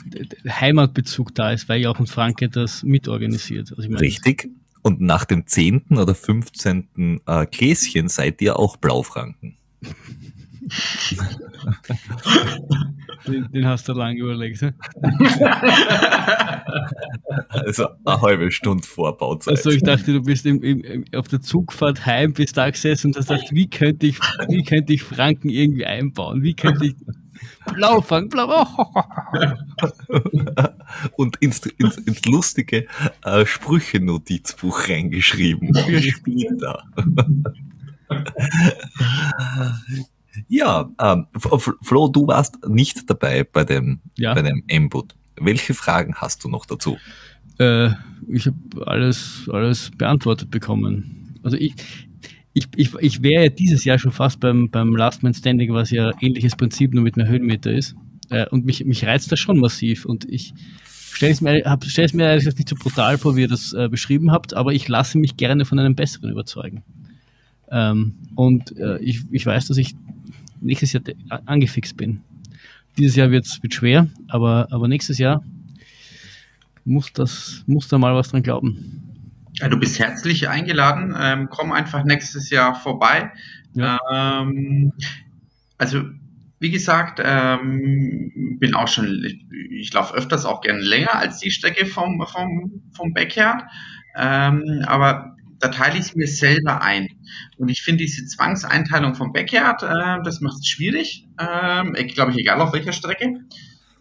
Heimatbezug da ist, weil ja auch in Franke das mitorganisiert. Also ich mein, Richtig. Und nach dem 10. oder 15. Äh, Gläschen seid ihr auch Blaufranken. Den, den hast du lange überlegt. Ne? Also eine halbe Stunde Vorbauzeit. Also ich dachte, du bist im, im, auf der Zugfahrt heim, bist da gesessen und hast gedacht, wie könnte ich, wie könnte ich Franken irgendwie einbauen? Wie könnte ich Blaufang, blau. und ins, ins, ins lustige äh, Sprüche-Notizbuch reingeschrieben für später. ja, ähm, Flo, du warst nicht dabei bei dem, Ja. bei dem Input. Welche Fragen hast du noch dazu? Äh, ich habe alles, alles beantwortet bekommen. Also ich, ich, ich, ich wäre ja dieses Jahr schon fast beim, beim Last Man Standing, was ja ähnliches Prinzip nur mit mehr Höhenmeter ist. Äh, und mich, mich reizt das schon massiv. Und ich stelle es mir, hab- mir ehrlich gesagt nicht so brutal vor, wie ihr das äh, beschrieben habt, aber ich lasse mich gerne von einem Besseren überzeugen. Ähm, und äh, ich, ich weiß, dass ich nächstes Jahr angefixt bin. Dieses Jahr wird schwer, aber, aber nächstes Jahr muss das, muss da mal was dran glauben. Ja, du bist herzlich eingeladen. Ähm, komm einfach nächstes Jahr vorbei. Ja. Ähm, also, wie gesagt, ähm, bin auch schon, ich, ich laufe öfters auch gerne länger als die Strecke vom, vom, vom Backyard. Ähm, aber da teile ich es mir selber ein. Und ich finde diese Zwangseinteilung vom Backyard, äh, das macht es schwierig. Ähm, ich glaube, ich, egal auf welcher Strecke.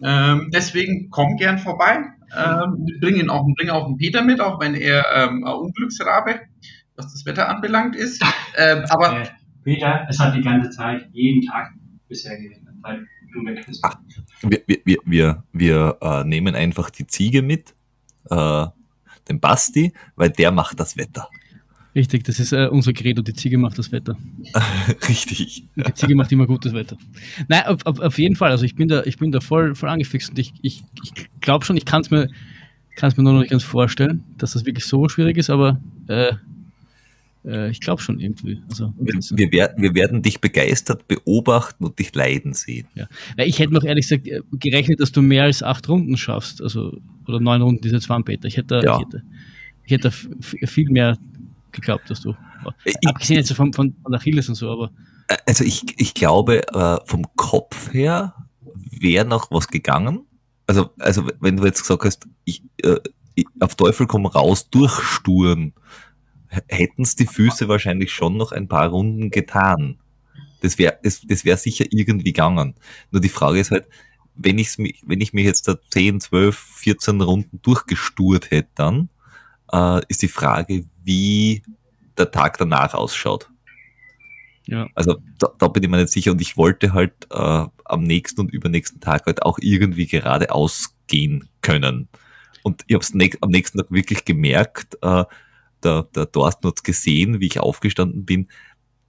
Ähm, deswegen komm gern vorbei. Ähm, wir bringen auch, bringen auch einen Peter mit, auch wenn er ähm, ein Unglücksrabe, was das Wetter anbelangt, ist. Ähm, aber Äh, Peter, es hat die ganze Zeit, jeden Tag bisher geregnet, seit du weg bist. Wir, wir, wir, wir, wir äh, nehmen einfach die Ziege mit, äh, den Basti, weil der macht das Wetter. Richtig, das ist äh, unser Credo. Die Ziege macht das Wetter. Richtig. Die Ziege macht immer gutes Wetter. Nein, auf, auf, auf jeden Fall. Also ich bin da, ich bin da voll, voll angefixt und ich, ich, ich glaube schon, ich kann es mir, kann's mir nur noch nicht ganz vorstellen, dass das wirklich so schwierig ist, aber äh, äh, ich glaube schon irgendwie. Also, Wir, wir, werden, wir werden dich begeistert beobachten und dich leiden sehen. ja. Weil ich hätte noch ehrlich gesagt äh, gerechnet, dass du mehr als acht Runden schaffst. Also, oder neun Runden, diese zwei Peter. Ich hätte, Ja. ich hätte, ich hätte viel mehr geglaubt, dass du. Ich, Abgesehen jetzt von, von, von Achilles und so, aber also ich, ich glaube, äh, vom Kopf her wäre noch was gegangen. Also, also wenn du jetzt gesagt hast, ich, äh, ich, auf Teufel komm raus, durchsturen, hätten es die Füße wahrscheinlich schon noch ein paar Runden getan. Das wäre das, das wär sicher irgendwie gegangen. Nur die Frage ist halt, wenn, ich's, wenn ich mich jetzt da 10, 12, 14 Runden durchgesturt hätte, dann äh, ist die Frage, wie der Tag danach ausschaut. ja. Also da, da bin ich mir nicht sicher und ich wollte halt äh, am nächsten und übernächsten Tag halt auch irgendwie geradeaus gehen können. Und ich habe es am nächsten Tag wirklich gemerkt, äh, der, der Thorsten hat's gesehen, wie ich aufgestanden bin,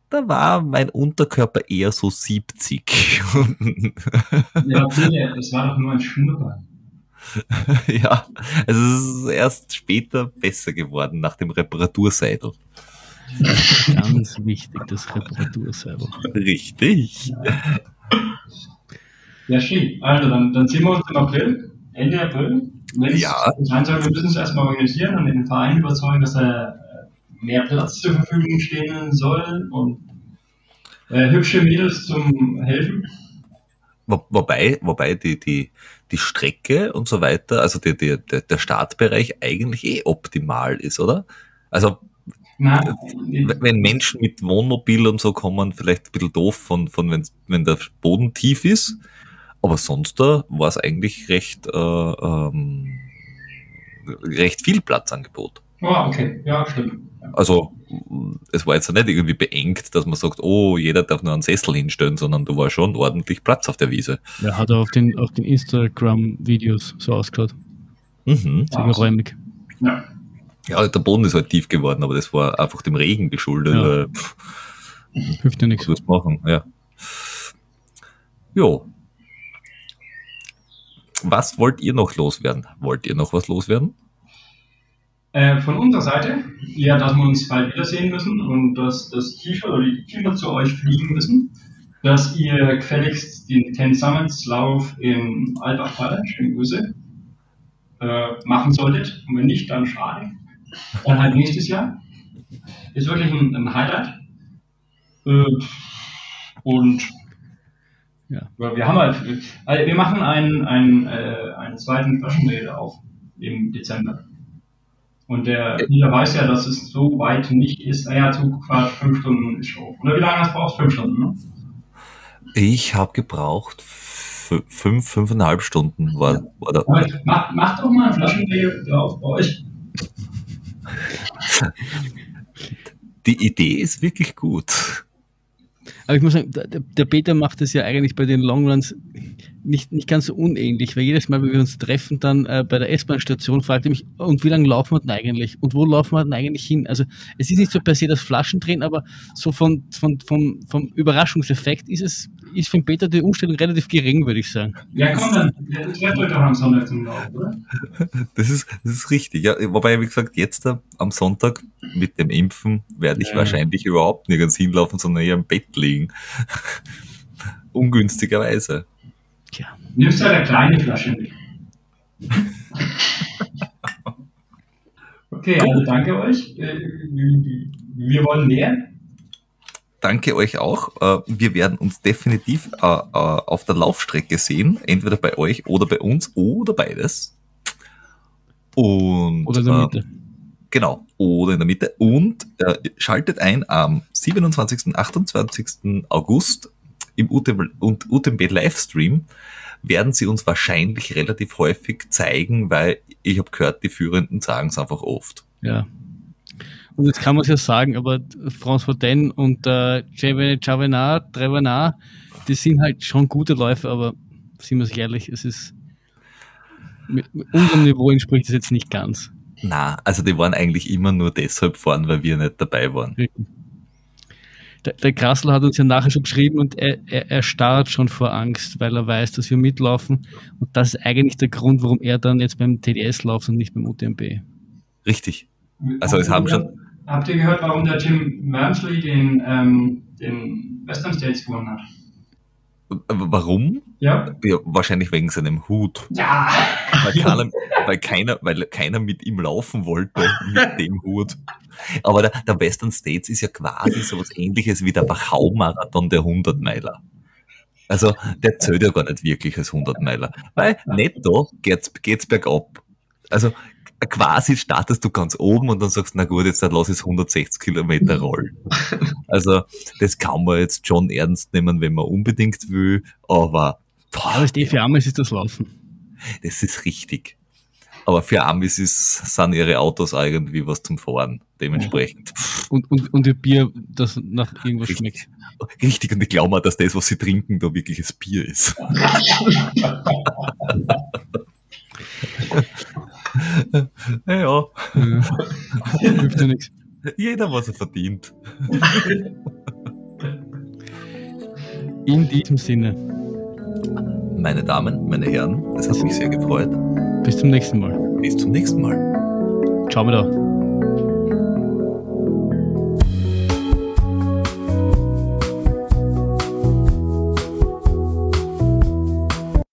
da war mein Unterkörper eher so 70. Ja, Peter, es war doch nur ein Schnurrbart. ja, also es ist erst später besser geworden nach dem Reparaturseidel. Ganz wichtig, das Reparaturserver. Richtig. Ja, schön. Also, dann, dann sehen wir uns im April, Ende April. Wenn Ja. soll, wir müssen es erstmal organisieren und den Verein überzeugen, dass er äh, mehr Platz zur Verfügung stehen soll und äh, hübsche Mädels zum Helfen. Wo, wobei, wobei die, die, die Strecke und so weiter, also die, die, der, der Startbereich eigentlich eh optimal ist, oder? Also Nein, wenn Menschen mit Wohnmobil und so kommen, vielleicht ein bisschen doof, von, von wenn, wenn der Boden tief ist. Aber sonst da war es eigentlich recht, äh, ähm, recht viel Platzangebot. oh, okay, ja, stimmt. Also es war jetzt nicht irgendwie beengt, dass man sagt, oh, jeder darf nur einen Sessel hinstellen, sondern da war schon ordentlich Platz auf der Wiese. Ja, hat er auf den, auf den Instagram-Videos so ausgeschaut. Mhm. Sehr geräumig. Ja. Ja, der Boden ist halt tief geworden, aber das war einfach dem Regen geschuldet. Ja. pff, Hilft ja nichts. was du machen, ja. Jo. Was wollt ihr noch loswerden? Wollt ihr noch was loswerden? Äh, von unserer Seite, ja, dass wir uns bald wiedersehen müssen und dass das T-Shirt oder die T-Shirt zu euch fliegen müssen, dass ihr gefälligst den Ten Summits Lauf in Albach-Halle, schöne Grüße, äh, machen solltet. Und wenn nicht, dann schade. Dann halt nächstes Jahr. Ist wirklich ein, ein Highlight. Äh, und Ja. Wir haben halt, also wir machen einen, einen, äh, einen zweiten Flaschenrede auf im Dezember. Und der Nieder weiß ja, dass es so weit nicht ist. Hat so quasi fünf Stunden ist schon. Oder wie lange hast du brauchst? Fünf Stunden, ne? Ich habe gebraucht fünf, fünfeinhalb Stunden war, war der. Mach, mach doch mal ein Flaschenrede drauf bei euch. Die Idee ist wirklich gut. Aber ich muss sagen, der, der Peter macht das ja eigentlich bei den Longruns nicht, nicht ganz so unähnlich, weil jedes Mal, wenn wir uns treffen, dann äh, bei der S-Bahn-Station fragt er mich, und wie lange laufen wir denn eigentlich? Und wo laufen wir denn eigentlich hin? Also es ist nicht so per se das Flaschendrehen, aber so von, von, vom, vom Überraschungseffekt ist es, ist von Peter die Umstellung relativ gering, würde ich sagen. Ja, komm dann, euch doch am Sonntag zum Lauf, oder? Das ist, das ist richtig, ja. Wobei, wie gesagt, jetzt äh, am Sonntag mit dem Impfen werde ich ja. wahrscheinlich überhaupt nirgends hinlaufen, sondern eher im Bett liegen. Ungünstigerweise. Tja. Nimmst du eine kleine Flasche mit. okay, also danke euch. Äh, wir wollen mehr. Danke euch auch. Äh, wir werden uns definitiv äh, auf der Laufstrecke sehen, entweder bei euch oder bei uns oder beides. Und, oder in der Mitte. Genau, oder in der Mitte. Und äh, schaltet ein am 27. 28. August im UTMB, UTMB Livestream werden sie uns wahrscheinlich relativ häufig zeigen, weil ich habe gehört, die Führenden sagen es einfach oft. Ja. Und jetzt kann man es ja sagen, aber François Den und äh, Chavenard, Trevenard, die sind halt schon gute Läufer, aber sind wir ehrlich, es ist mit, mit unserem Niveau entspricht es jetzt nicht ganz. Na, also die waren eigentlich immer nur deshalb vorn, weil wir nicht dabei waren. Der, der Krassel hat uns ja nachher schon geschrieben und er, er, er starrt schon vor Angst, weil er weiß, dass wir mitlaufen. Und das ist eigentlich der Grund, warum er dann jetzt beim TDS läuft und nicht beim UTMB. Richtig. Also es haben schon. Habt ihr gehört, warum der Jim Mernsley den, ähm, den Western States gewonnen hat? Warum? Ja. ja. Wahrscheinlich wegen seinem Hut. Ja. Weil keiner, weil keiner, weil keiner mit ihm laufen wollte mit dem Hut. Aber der, der Western States ist ja quasi so was ähnliches wie der Wachau-Marathon der 100-Meiler. Also der zählt ja gar nicht wirklich als 100-Meiler. Weil netto geht's, geht's bergab. Also quasi startest du ganz oben und dann sagst, na gut, jetzt lass ich 160 Kilometer rollen. Also das kann man jetzt schon ernst nehmen, wenn man unbedingt will, aber... Boah, aber für Amis ist das Laufen. Das ist richtig. Aber für Amis ist, sind ihre Autos irgendwie was zum Fahren, dementsprechend. Und, und, und ihr Bier, das nach irgendwas richtig. schmeckt. Richtig, und ich glaube mal, dass das, was sie trinken, da wirkliches Bier ist. ja. ja. Hilft ja nichts. Jeder, was er verdient. In diesem Sinne. Meine Damen, meine Herren, es hat mich sehr gefreut. Bis zum nächsten Mal. Bis zum nächsten Mal. Ciao, da.